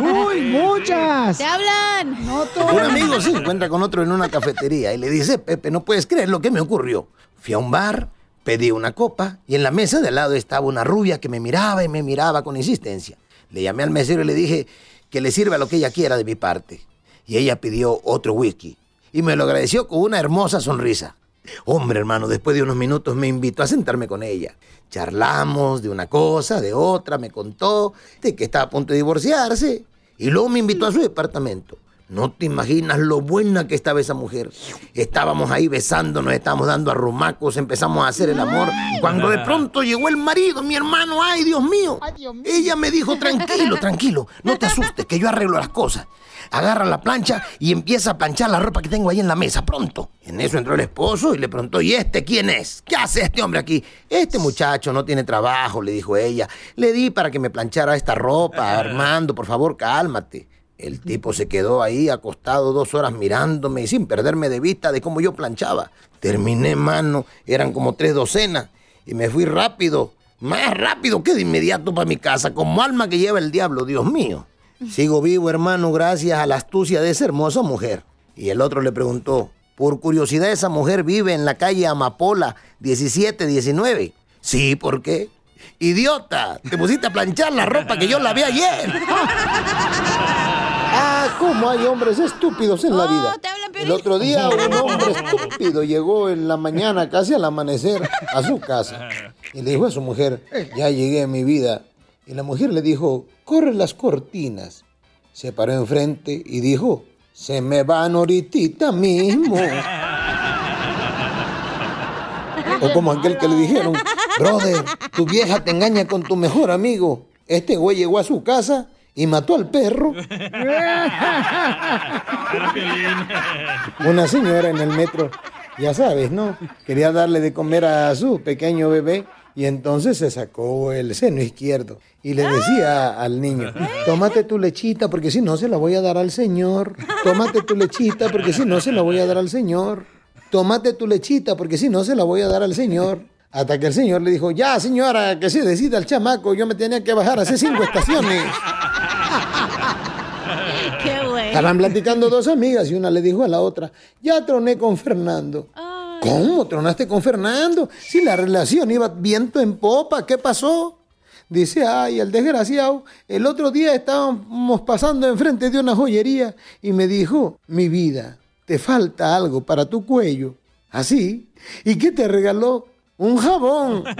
Uy, muchas. ¡Te hablan! No Un amigo se encuentra con otro en una cafetería y le dice, Pepe, no puedes creer lo que me ocurrió. Fui a un bar, pedí una copa y en la mesa de al lado estaba una rubia que me miraba y me miraba con insistencia. Le llamé al mesero y le dije que le sirva lo que ella quiera de mi parte. Y ella pidió otro whisky y me lo agradeció con una hermosa sonrisa. Hombre, hermano, después de unos minutos me invitó a sentarme con ella. Charlamos de una cosa, de otra, me contó de que estaba a punto de divorciarse. Y luego me invitó a su departamento. No te imaginas lo buena que estaba esa mujer. Estábamos ahí besándonos, estábamos dando arrumacos, empezamos a hacer el amor. Cuando de pronto llegó el marido, mi hermano, ay Dios mío. Ella me dijo, tranquilo, tranquilo, no te asustes, que yo arreglo las cosas. Agarra la plancha y empieza a planchar la ropa que tengo ahí en la mesa, pronto. En eso entró el esposo y le preguntó, ¿y este quién es? ¿Qué hace este hombre aquí? Este muchacho no tiene trabajo, le dijo ella. Le di para que me planchara esta ropa, Armando, por favor, cálmate. El tipo se quedó ahí acostado dos horas mirándome y sin perderme de vista de cómo yo planchaba. Terminé, mano, eran como tres docenas y me fui rápido, más rápido que de inmediato para mi casa, como alma que lleva el diablo, Dios mío. Sigo vivo, hermano, gracias a la astucia de esa hermosa mujer. Y el otro le preguntó, por curiosidad, esa mujer vive en la calle Amapola 1719. Sí, ¿por qué? Idiota, te pusiste a planchar la ropa que yo lavé ayer. Ah, cómo hay hombres estúpidos en la vida. El otro día un hombre estúpido llegó en la mañana, casi al amanecer, a su casa. Y le dijo a su mujer, ya llegué a mi vida. Y la mujer le dijo, corre las cortinas. Se paró enfrente y dijo, se me van ahorita mismo. O como aquel que le dijeron, brother, tu vieja te engaña con tu mejor amigo. Este güey llegó a su casa y mató al perro. Una señora en el metro, ya sabes, ¿no? Quería darle de comer a su pequeño bebé y entonces se sacó el seno izquierdo y le decía al niño, tómate tu lechita porque si no se la voy a dar al señor. Tómate tu lechita porque si no se la voy a dar al señor. Tómate tu lechita porque si no se la voy a dar al señor. Hasta que el señor le dijo, ya señora, que se decida el chamaco, yo me tenía que bajar hace cinco estaciones. Qué güey. Estaban platicando dos amigas y una le dijo a la otra, ya troné con Fernando. ¿Cómo tronaste con Fernando? Si la relación iba viento en popa, ¿qué pasó? Dice, ay, el desgraciado, el otro día estábamos pasando enfrente de una joyería y me dijo, mi vida, te falta algo para tu cuello. ¿Así? ¿Y qué te regaló? Un jabón.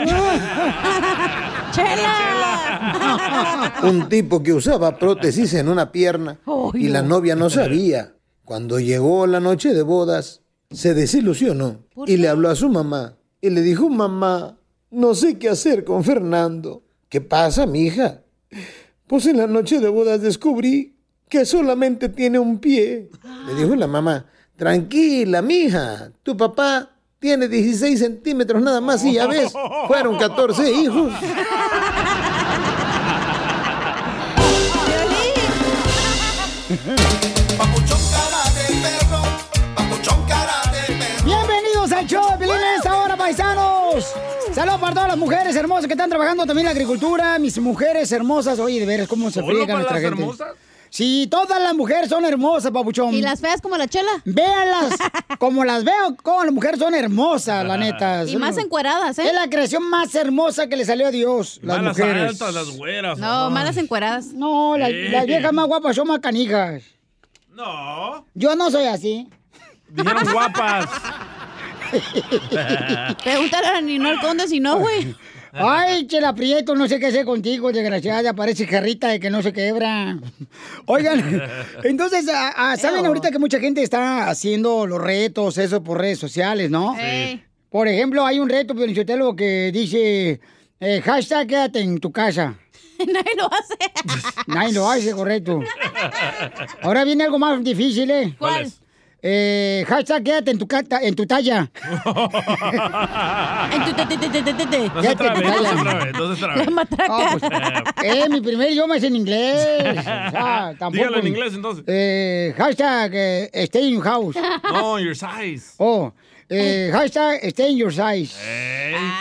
Un tipo que usaba prótesis en una pierna y la novia no sabía. Cuando llegó la noche de bodas, se desilusionó y le habló a su mamá y le dijo, mamá, no sé qué hacer con Fernando. ¿Qué pasa, mija? Pues en la noche de bodas descubrí que solamente tiene un pie. Le dijo la mamá, tranquila, mija, tu papá tiene 16 centímetros nada más y ya ves, fueron 14 hijos. las mujeres hermosas que están trabajando también en la agricultura. Mis mujeres hermosas, oye, de veras cómo se ¿Solo friegan nuestra las gente. hermosas? Sí, todas las mujeres son hermosas, papuchón. ¿Y las feas como la chela? Véanlas como las veo, como las mujeres son hermosas, la neta. Y más encueradas, ¿eh? Es la creación más hermosa que le salió a Dios, las Malas mujeres. altas, las güeras. No, Ay. malas encueradas. No, las viejas más guapas son más canijas. No. Yo no soy así. Dijeron guapas. Pregúntale a Ninol Conde si no, güey. Ay, Chela Prieto, no sé qué hacer contigo, desgraciada. Parece jarrita de que no se quebra. Oigan, entonces, ah, ah, ¿saben ahorita que mucha gente está haciendo los retos, eso por redes sociales, no? Sí. Por ejemplo, hay un reto, Piolichotelo, que dice, eh, hashtag quédate en tu casa. Nadie lo hace. Nadie lo hace, correcto. Ahora viene algo más difícil, ¿eh? ¿Cuál? Eh, hashtag quédate en tu, cata- en tu talla. En tu te. No se trabe, no se trabe. La matraca. Ah, pues, eh, mi primer idioma es en inglés. O sea, tampoco. Dígalo en inglés, entonces. Eh, hashtag eh, stay in house. No, your size. Oh, eh, hashtag stay in your size.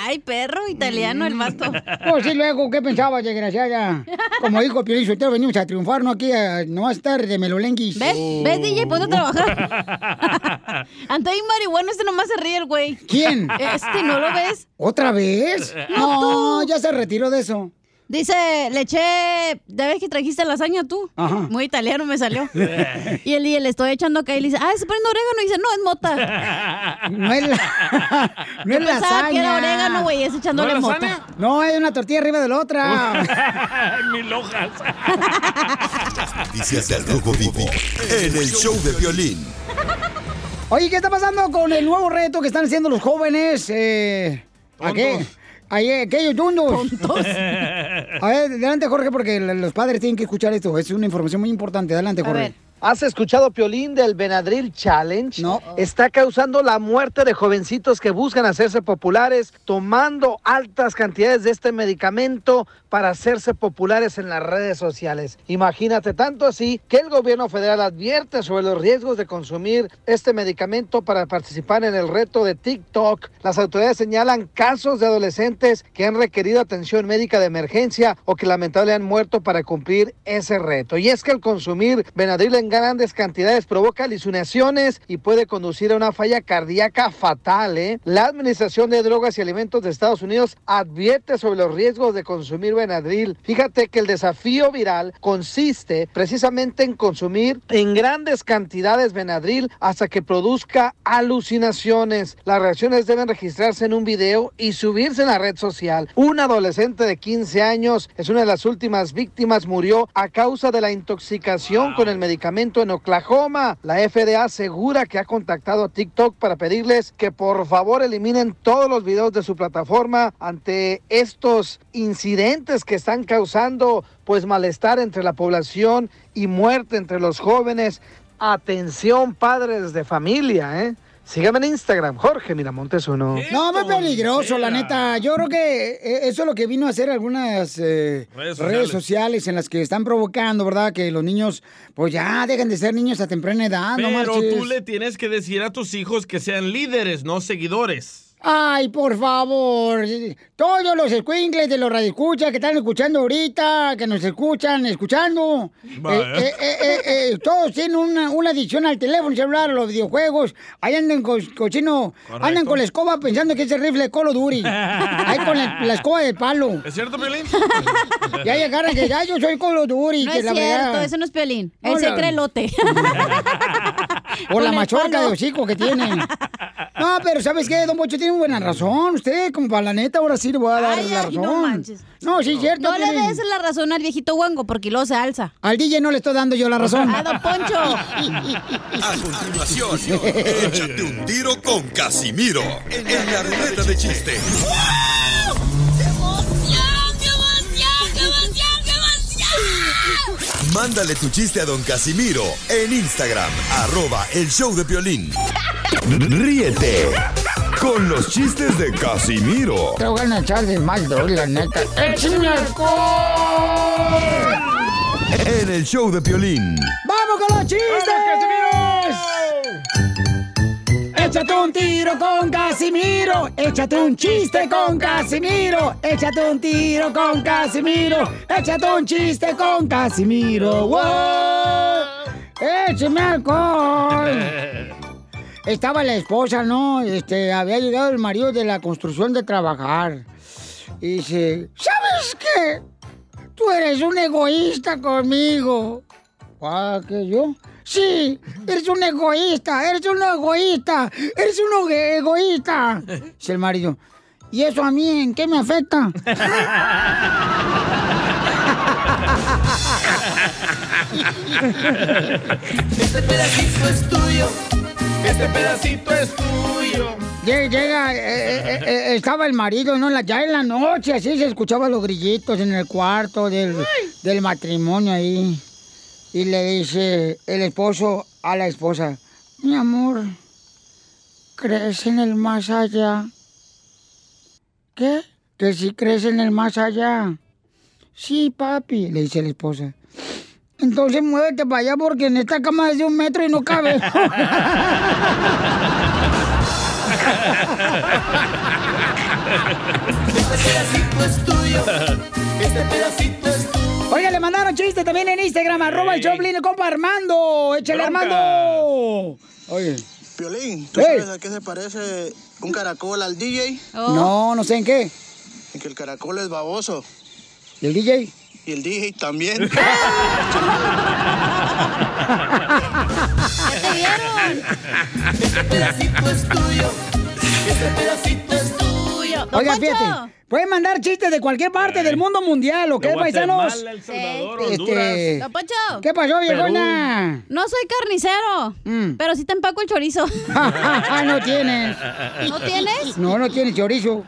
Ay, perro italiano el vato. Pues sí, luego, ¿qué pensabas, desgraciada? Como dijo Piolín Sotelo, venimos a triunfar, no aquí a no a estar de melolenguis. ¿Ves? ¿Ves, DJ? Ponte a trabajar. Anda ahí marihuana, este nomás se ríe el güey. ¿Quién? Este, ¿no lo ves? ¿Otra vez? No, ya se retiró de eso. Dice, le eché, ya ves que trajiste lasaña tú. Ajá. Muy italiano me salió. y él y le estoy echando acá y le dice, ah, se poniendo orégano. Y dice, no, es mota. No es la. No Yo es pensaba que era lasaña. orégano, güey, es echándole mota. No, es una tortilla arriba de la otra. Mil hojas. Noticias del Rojo Vivo en el show de violín. Oye, ¿qué está pasando con el nuevo reto que están haciendo los jóvenes? Eh, ¿A qué? Ahí, aquellos tundos. A ver, adelante, Jorge, porque los padres tienen que escuchar esto. Es una información muy importante. Adelante, Jorge. ¿Has escuchado, Piolín, del Benadryl Challenge? No. Está causando la muerte de jovencitos que buscan hacerse populares tomando altas cantidades de este medicamento para hacerse populares en las redes sociales. Imagínate tanto así que el gobierno federal advierte sobre los riesgos de consumir este medicamento para participar en el reto de TikTok. Las autoridades señalan casos de adolescentes que han requerido atención médica de emergencia o que lamentablemente han muerto para cumplir ese reto. Y es que el consumir Benadryl en grandes cantidades provoca alucinaciones y puede conducir a una falla cardíaca fatal. ¿eh? La Administración de Drogas y Alimentos de Estados Unidos advierte sobre los riesgos de consumir Benadryl. Fíjate que el desafío viral consiste precisamente en consumir en grandes cantidades Benadryl hasta que produzca alucinaciones. Las reacciones deben registrarse en un video y subirse en la red social. Un adolescente de 15 años es una de las últimas víctimas, murió a causa de la intoxicación con el medicamento en Oklahoma. La FDA asegura que ha contactado a TikTok para pedirles que por favor eliminen todos los videos de su plataforma ante estos incidentes que están causando pues malestar entre la población y muerte entre los jóvenes. Atención padres de familia, ¿eh? Síganme en Instagram, Jorge Miramontes uno. No, muy peligroso, la neta. Yo creo que eh, eso es lo que vino a hacer algunas eh, Redes redes, sociales. en las que están provocando, ¿verdad? Que los niños, pues ya dejen de ser niños a temprana edad, no Pero marches. tú le tienes que decir a tus hijos que sean líderes, no seguidores. Ay, por favor. Todos los escuincles de los radioescuchas que están escuchando ahorita, que nos escuchan, escuchando. Eh, eh, eh, eh, eh, todos tienen una, una adicción al teléfono celular, a los videojuegos. Ahí andan co- cochino, Correcto. andan con la escoba pensando que es el rifle de Colo Duri. Ahí con la, la escoba de palo. ¿Es cierto, Piolín? Ya llegaron que ya yo soy Colo Duri. No que es la cierto, verdad- ese no es Piolín. Él se cree lote. Por la palo. de hocico que tiene. No, pero ¿sabes qué? Don Pocho tiene buena razón. Usted, como para la neta, ahora sí le voy a dar Ay, la ay, razón. no manches. No, sí, es cierto. No le Piolín. des la razón al viejito guango porque luego se alza. Al DJ no le estoy dando yo la razón. A don Poncho. A continuación, échate un tiro con Casimiro en la ruleta de chiste. Mándale tu chiste a don Casimiro en Instagram, arroba el show de violín. Ríete con los chistes de Casimiro Te voy a echar de mal, la neta. ¡Échame alcohol! en el show de violín. ¡Vamos con los chistes! Échate un tiro con Casimiro. Échate un chiste con Casimiro. Échate un tiro con Casimiro. Échate un chiste con Casimiro. ¡Wow! ¡Échame alcohol! Estaba la esposa, ¿no? Este, había llegado el marido de la construcción de trabajar. Y dice, ¿sabes qué? Tú eres un egoísta conmigo. ¿Ah, que yo? Sí, eres un egoísta, eres un egoísta, eres un ego- egoísta. Dice el marido, ¿y eso a mí en qué me afecta? Este pedacito es tuyo. Este pedacito es tuyo. Llega, llega, eh, eh, eh, estaba el marido, ¿no? Ya en la noche, así se escuchaban los grillitos en el cuarto del, del matrimonio ahí. Y le dice el esposo a la esposa, mi amor, ¿crees en el más allá? ¿Qué? Que si crees en el más allá. Sí, papi, le dice la esposa. Entonces muévete para allá porque en esta cama es de un metro y no cabe. Este pedacito es tuyo. Este pedacito es tuyo. Oiga, le mandaron chiste también en Instagram, arroba el Choplin, el compa Armando. Échale, Armando. Oye. Piolín, ¿tú Ey. sabes a qué se parece un caracol al DJ? No, no sé en qué. En que el caracol es baboso ¿Y el DJ? Y el DJ también. Este pedacito es tuyo. Este pedacito es tuyo. Oiga, fíjate. Pueden mandar chistes de cualquier parte del mundo mundial, ¿ok, paisanos? El Salvador, Este. Don Poncho. ¿Qué pasó, viejona? No soy carnicero, pero sí te empaco el chorizo. no tienes. ¿No tienes? No, no tienes chorizo.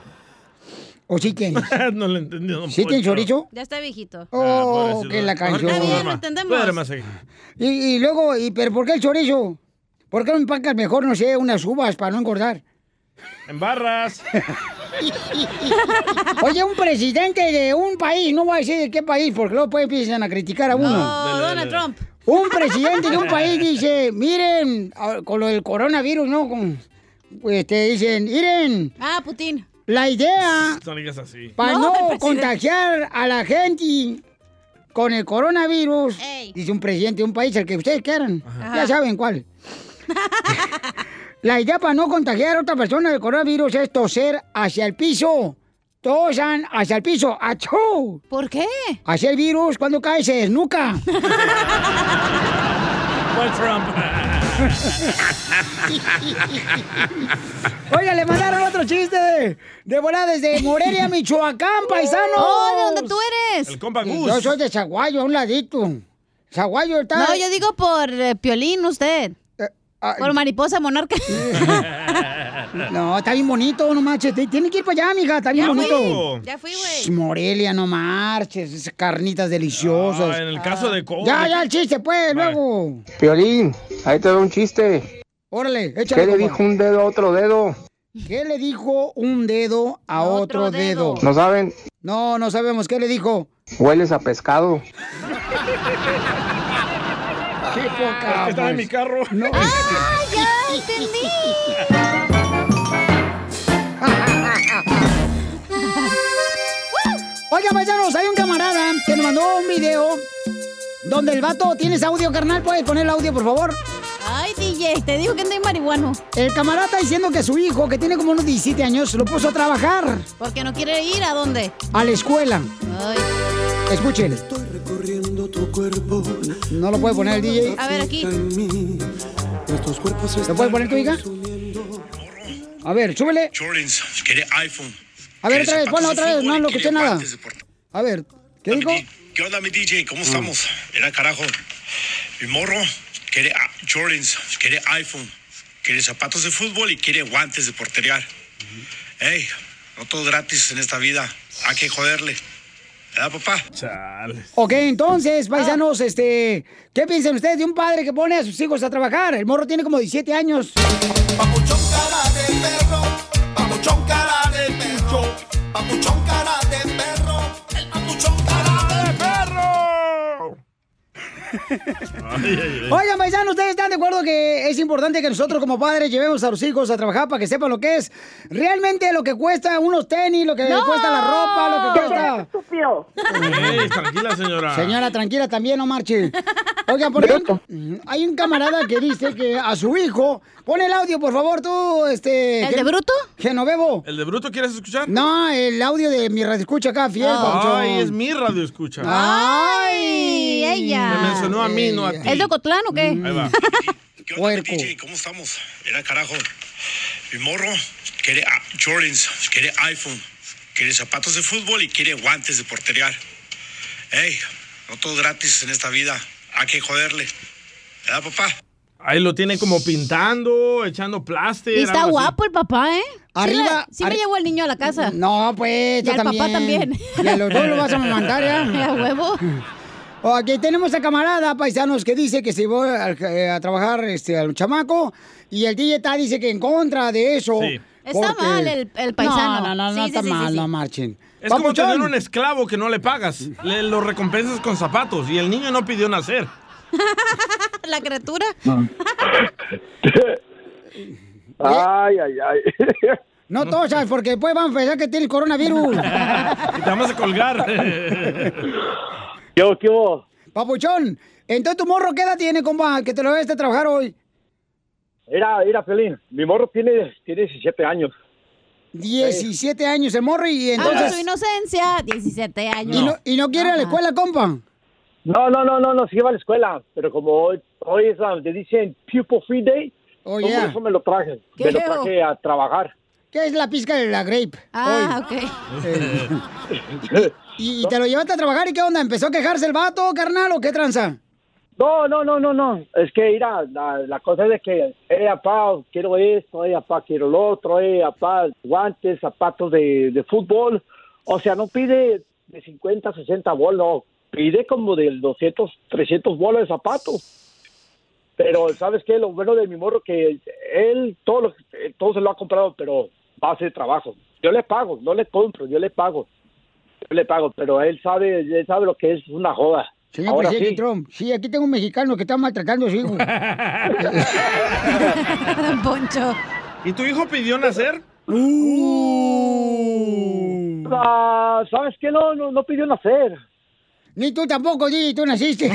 ¿O sí tienes? no lo entendí, don ¿Sí tienes chorizo? Ya está viejito. Oh, que la canción. Está bien, lo entendemos. Y, y luego, y, ¿pero por qué el chorizo? ¿Por qué no empacas mejor, no sé, unas uvas para no engordar? En barras. Oye, un presidente de un país, no voy a decir de qué país, porque luego pues empiezan a criticar a uno. Oh, Donald Trump. Un presidente de un país dice, miren, a- con lo del coronavirus, ¿no? Con, pues, este, dicen, miren, Ah, Putin. la idea No así. para No, no, contagiar a la gente con el coronavirus, dice un presidente de un país, el que ustedes quieran, Ajá. ya saben cuál. la idea para no contagiar a otra persona del coronavirus es toser hacia el piso. Tosan hacia el piso. ¡Achú! ¿Por qué? Hacia el virus, cuando cae se desnuca. ¿Cuál Trump? Oiga, le mandaron otro chiste de, de volada desde Morelia, Michoacán, paisano. Oh, ¿de dónde tú eres? El compa Gus. Yo soy de Zaguayo, a un ladito. Zaguayo está... No, yo digo por eh, Piolín, usted. Por mariposa monarca. No, está bien bonito, no marches. Tiene que ir para allá, mija, está bien Ya bonito. fui, ya fui, güey. Morelia, no marches, esas carnitas deliciosas. Ah, en el caso de COVID. Ya, ya, el chiste, pues, luego. Piolín, ahí te doy un chiste. Órale, échale. ¿Qué le dijo un dedo a otro dedo? ¿Qué le dijo un dedo a otro, dedo? ¿No saben? No, no sabemos. ¿Qué le dijo? Hueles a pescado. Qué poca. Estaba en mi carro. No. ¡Ah, ya entendí! Oiga, paisanos, hay un camarada que nos mandó un video donde el vato... ¿Tienes audio, carnal? ¿Puedes poner el audio, por favor? Ay, DJ, te digo que ando marihuano. El camarada está diciendo que su hijo, que tiene como unos 17 años, lo puso a trabajar Porque no quiere ir a dónde. a la escuela. Ay. Escuchen. Recorriendo tu cuerpo. No lo puede poner el DJ. A ver, aquí. ¿Lo puede poner tu hija? A ver, súbele. Jordans, quiere iPhone. A ver, otra vez, ponlo otra vez. No lo escuché nada. A ver, ¿qué dijo? ¿Qué onda, mi DJ? ¿Cómo estamos? Era carajo. Mi morro quiere ah, Jordans, quiere iPhone, quiere zapatos de fútbol y quiere guantes de portería. Ey, no todo gratis en esta vida. Hay que joderle. ¿Verdad, papá? Ok, entonces, paisanos, este, ¿qué piensan ustedes de un padre que pone a sus hijos a trabajar? El morro tiene como 17 años. Papuchón cara de perro. Papuchón cara de perro. Papuchón Oigan, paisanos, ¿ustedes están de acuerdo que es importante que nosotros como padres llevemos a los hijos a trabajar para que sepan lo que es realmente lo que cuesta unos tenis, lo que ¡No! cuesta la ropa, lo que cuesta... estúpido! Ey, tranquila, señora. Señora, tranquila, también no marche. Oigan, por ejemplo, hay un camarada que dice que a su hijo... Pon el audio, por favor, tú, este... ¿El de Bruto? Genovevo. ¿El de Bruto quieres escuchar? No, el audio de mi radio escucha acá, fiel, Ay, papuchón. es mi radio escucha. Ay, ella. Me mencionó a mí, no a ti. ¿Es de Ocotlán o qué? Ahí va. ¿Qué onda, DJ? ¿Cómo estamos? Era carajo. Mi morro quiere ah, Jordans, quiere iPhone, quiere zapatos de fútbol y quiere guantes de portería. Ey, no todo gratis en esta vida. Hay que joderle. ¿Verdad, papá? Ahí lo tiene como pintando, echando plástico. Y está guapo el papá, ¿eh? Arriba- Sí, me arri- llevó el niño a la casa. No, pues, Y al papá también. Y a los dos lo vas a mandar, ¿ya? A huevo. Ok, tenemos a camarada, paisanos, que dice que se llevó a, eh, a trabajar este, al chamaco y el DJ está dice que en contra de eso. Sí. Está mal el- el paisano. No, no, no, no Sí, está sí, sí, mal, sí, no marchen. Es como Papuchón. tener un esclavo que no le pagas. Le lo recompensas con zapatos y el niño no pidió nacer. La criatura. Ay, ay, ay. No tosas, porque después van a pensar que tienes coronavirus. Y te vamos a colgar. ¿Qué hubo, qué hubo? Papuchón, entonces tu morro, ¿qué edad tiene, compa? Que te lo debes de trabajar hoy. Mira, mira, Pelín, mi morro tiene, tiene 17 años. 17 años el morro y Entonces, entonces... su inocencia, 17 años. ¿Y, no, ¿Y no quiere ir a la escuela, compa? No, no, no, no, no, sí iba a la escuela, pero como hoy, hoy es, ah, le dicen Pupil Free Day, Oh, yeah. por eso me lo traje, Qué me lo traje a trabajar. ¿Qué es la pizca de la grape? Ah, ok. ¿Y, te lo llevaste a trabajar y qué onda? ¿Empezó a quejarse el vato, carnal, o qué tranza? No, no, no, no, no. Es que, mira, la, la cosa es de que, eh, papá, quiero esto, eh, papá, quiero lo otro, eh, papá, guantes, zapatos de, de fútbol. O sea, no pide de 50, 60 bolas, no. Pide como de 200, 300 bolas de zapatos. Pero, ¿sabes qué? Lo bueno de mi morro que él todo, lo, eh, todo se lo ha comprado, pero a hacer trabajo. Yo le pago, no le compro, yo le pago. Yo le pago, pero él sabe, él sabe lo que es una joda. Señor Ahora presidente sí. Trump, sí, aquí tengo un mexicano que está maltratando a su hijo. Don Poncho. ¿Y tu hijo pidió nacer? Ah, ¿Sabes qué? No, no, no pidió nacer. Ni tú tampoco, Didi, tú naciste.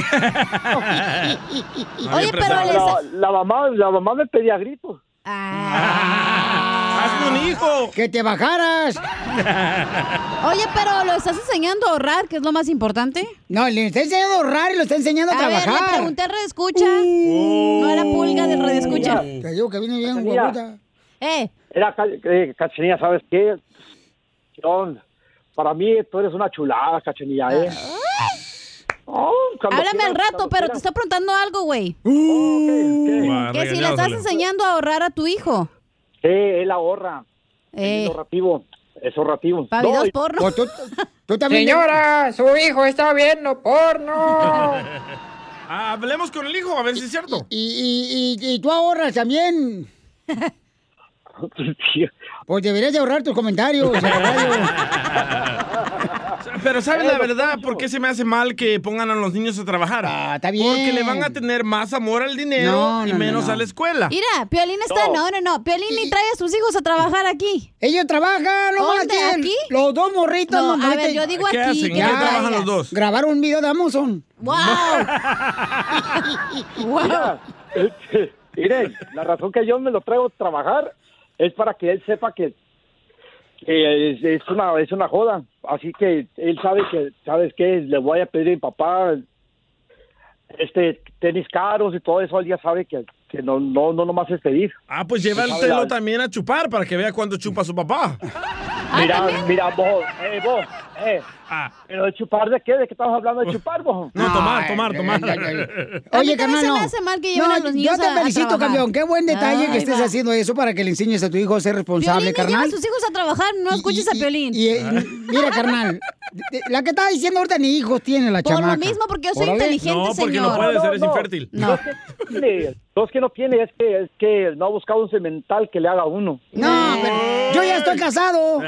Oye, pero la, la mamá, la mamá me pedía gritos. ¡Hazme un hijo! ¡Que te bajaras! Oye, pero ¿lo estás enseñando a ahorrar, que es lo más importante? No, le está enseñando a ahorrar y lo está enseñando a, A ver, trabajar. Uh. le pregunté al Radio Escucha. No era pulga del Radio Escucha. Te digo que viene bien guaputa. Eh. Era, eh, Cachanilla, ¿sabes qué? Para mí tú eres una chulada, Cachanilla, ¿eh? Oh, Háblame al rato, pero te está preguntando algo, güey. Va, Que si le estás enseñando a ahorrar a tu hijo. Sí, él ahorra. Eh. Es ahorrativo. Es ahorrativo. Pa' No, videos y- porno. Tú también- Señora, su hijo está viendo porno. Ah, hablemos con el hijo, a ver si es cierto. Y, y, y, y tú ahorras también. Pues deberías de ahorrar tus comentarios. Pero ¿sabes la verdad por qué se me hace mal que pongan a los niños a trabajar? Ah, está bien. Porque le van a tener más amor al dinero No, y no, no, menos no. a la escuela. Mira, Piolín está. No. No, no. Piolín ni trae a sus hijos a trabajar aquí. Ellos trabajan, no ¿Dónde? más ¿Aquí? Los dos morritos. No, a ver, yo digo ¿Qué aquí, hacen? ¿En Ya, qué trabajan los dos? Grabaron un video de Amazon. ¡Wow! Mira, este, miren, la razón que yo me lo traigo a trabajar es para que él sepa que, que es, es una es una joda. Así que él sabe que, ¿sabes qué? Le voy a pedir a mi papá este tenis caros y todo eso. Él ya sabe que, que no, no, no nomás es pedir. Ah, pues llévatelo también a chupar para que vea cuánto chupa su papá. Mira, mira, vos, eh, vos, eh. Pero de chupar de qué? ¿De qué estamos hablando de chupar, vos? No, tomar, tomar, tomar. A mí Oye, también carnal, se me no. hace mal que No, a los niños yo te a- felicito, campeón. Qué buen detalle que estés va. haciendo eso para que le enseñes a tu hijo a ser responsable, Piolín, carnal. a sus hijos a trabajar, no escuches a Piolín. Y, eh, mira, carnal, la que estaba diciendo ahorita ni hijos tiene la Por lo chamaca. mismo, porque yo soy Órale. inteligente, No, porque no señor. puede ser, es no. infértil. No. tiene, no es que no tiene, es que, es que no ha buscado un cemental que le haga a uno. No, pero yo ya estoy casado.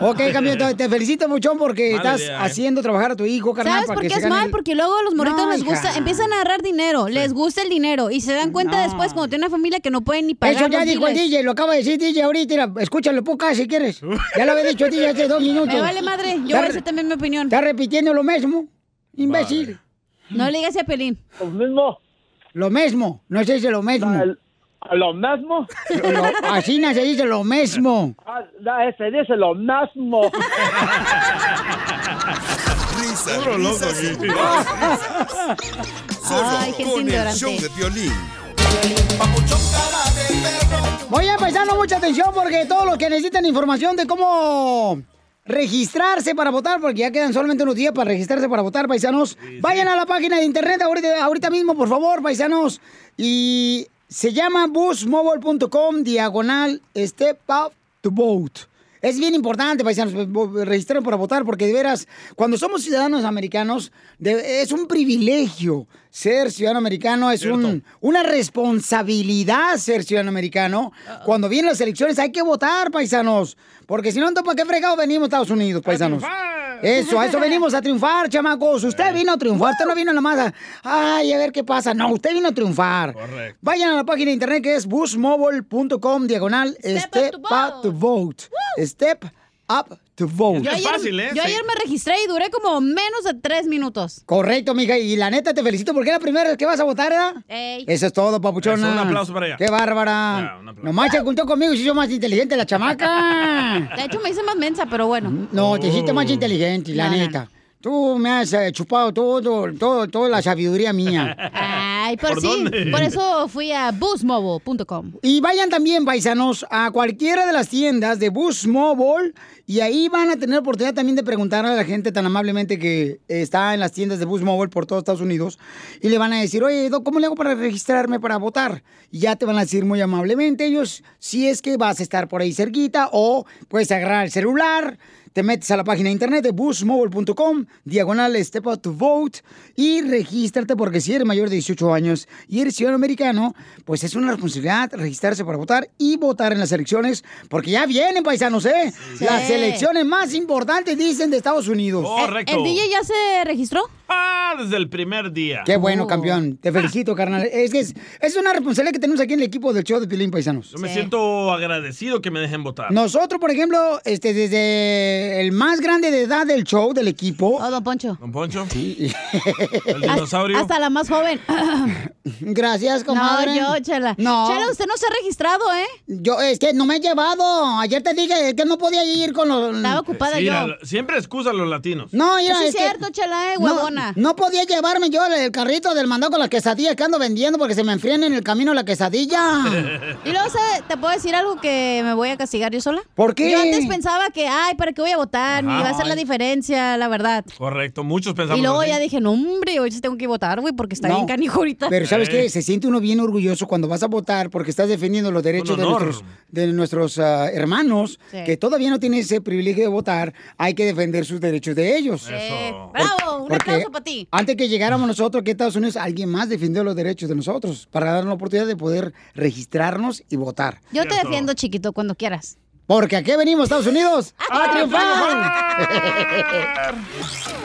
Ok, campeón, te- felicito mucho porque estás idea, ¿eh? haciendo trabajar a tu hijo, carnal. ¿Sabes por qué es mal? el- Porque luego a los morritos No, les hija. gusta, empiezan a agarrar dinero, les gusta el dinero y se dan cuenta después cuando tienen una familia que no pueden ni pagar Eso ya dijo el. DJ, lo acaba de decir DJ ahorita. Mira, escúchalo poca si quieres. Ya lo había dicho el DJ hace dos minutos. Me vale madre, yo voy a decir también mi opinión. Está repitiendo lo mismo, imbécil. No le digas a Pelín. Lo mismo. Lo mismo, no se dice lo mismo. ¿Lo mismo? Lo- así no se dice lo mismo. Ah, no, ese dice lo mismo. Risas, Puro loco risas y aquí. más risas. Solo Ay, con el ignorante. show de violín. Voy a empezar mucha atención porque todos los que necesitan información de cómo registrarse para votar, porque ya quedan solamente unos días para registrarse para votar, paisanos, vayan a la página de internet ahorita, ahorita mismo, por favor, paisanos, y se llama busmobile.com diagonal step up to vote. Es bien importante, paisanos, registrar para votar, porque de veras, cuando somos ciudadanos americanos, de- es un privilegio ser ciudadano americano, es un, una responsabilidad ser ciudadano americano. Cuando vienen las elecciones hay que votar, paisanos, porque si no, ¿para qué fregado venimos a Estados Unidos, paisanos? Eso, a eso venimos a triunfar, chamacos. Usted vino a triunfar, usted no vino nomás a, ay, a ver qué pasa. No, usted vino a triunfar. Correcto. Vayan a la página de internet que es busmobile.com diagonal step, up to vote. Step up to vote. Yo ayer, yo ayer me registré y duré como menos de tres minutos. Correcto, mija. Y la neta te felicito porque es la primera vez que vas a votar, ¿verdad? Ey. Eso es todo, papuchona. Eso, un aplauso para ella. Qué bárbara. Nomás se juntó conmigo y se hizo más inteligente la chamaca. De hecho, me hice más mensa, pero bueno. No, te hiciste más inteligente, la No, no. neta. Tú me has eh, chupado todo, todo, toda la sabiduría mía. Ay, por, sí. Por eso fui a boostmobile.com. Y vayan también, paisanos, a cualquiera de las tiendas de Boost Mobile y ahí van a tener oportunidad también de preguntarle a la gente tan amablemente que está en las tiendas de Boost Mobile por todo Estados Unidos y le van a decir, oye, Doc, ¿cómo le hago para registrarme para votar? Y ya te van a decir muy amablemente ellos si es que vas a estar por ahí cerquita o puedes agarrar el celular. Te metes a la página de internet de boostmobile.com, diagonal Step Out to Vote y regístrate porque si eres mayor de 18 años y eres ciudadano americano, pues es una responsabilidad registrarse para votar y votar en las elecciones porque ya vienen, paisanos, ¿eh? Sí. Las elecciones más importantes, dicen, de Estados Unidos. Correcto. ¿El DJ ya se registró? Ah, desde el primer día. Qué bueno, campeón. Te felicito, carnal. Es que es, es una responsabilidad que tenemos aquí en el equipo del show de Pilín Paisanos. Yo me siento agradecido que me dejen votar. Nosotros, por ejemplo, este, desde el más grande de edad del show, del equipo. Oh, don Poncho. ¿Don Poncho? Sí. El dinosaurio. Hasta la más joven. Gracias, comadre. No, yo, Chela. No. Chela, usted no se ha registrado, ¿eh? Yo, es que no me he llevado. Ayer te dije que no podía ir con los... Estaba ocupada Sí, yo. la- siempre excusa a los latinos. No, Eso es que- cierto, Chela, eh, no, No, podía llevarme yo el carrito del mandado con las quesadillas que ando vendiendo porque se me enfrían en el camino la quesadilla. Y luego. ¿te puedo decir algo que me voy a castigar yo sola? ¿Por qué? Yo antes pensaba que, ay, ¿para qué voy a votar? Ni va a ser la diferencia, la verdad. Correcto, muchos pensamos Y luego así. ya dije, no, hombre, hoy sí tengo que votar, güey, porque está No, bien canijo ahorita. Pero ¿sabes qué? Se siente uno bien orgulloso cuando vas a votar porque estás defendiendo los derechos de nuestros, de nuestros ah, hermanos Sí. que todavía no tienen ese privilegio de votar. Hay que defender sus derechos de ellos. ¡Bravo! Un Porque para ti. Antes que llegáramos nosotros aquí a Estados Unidos, alguien más defendió los derechos de nosotros para darnos la oportunidad de poder registrarnos y votar. Yo te defiendo, chiquito, cuando quieras. Porque aquí venimos, Estados Unidos, a triunfar.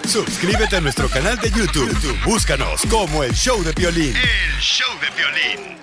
Suscríbete a nuestro canal de YouTube. YouTube, Búscanos como el show de violín. El show de violín.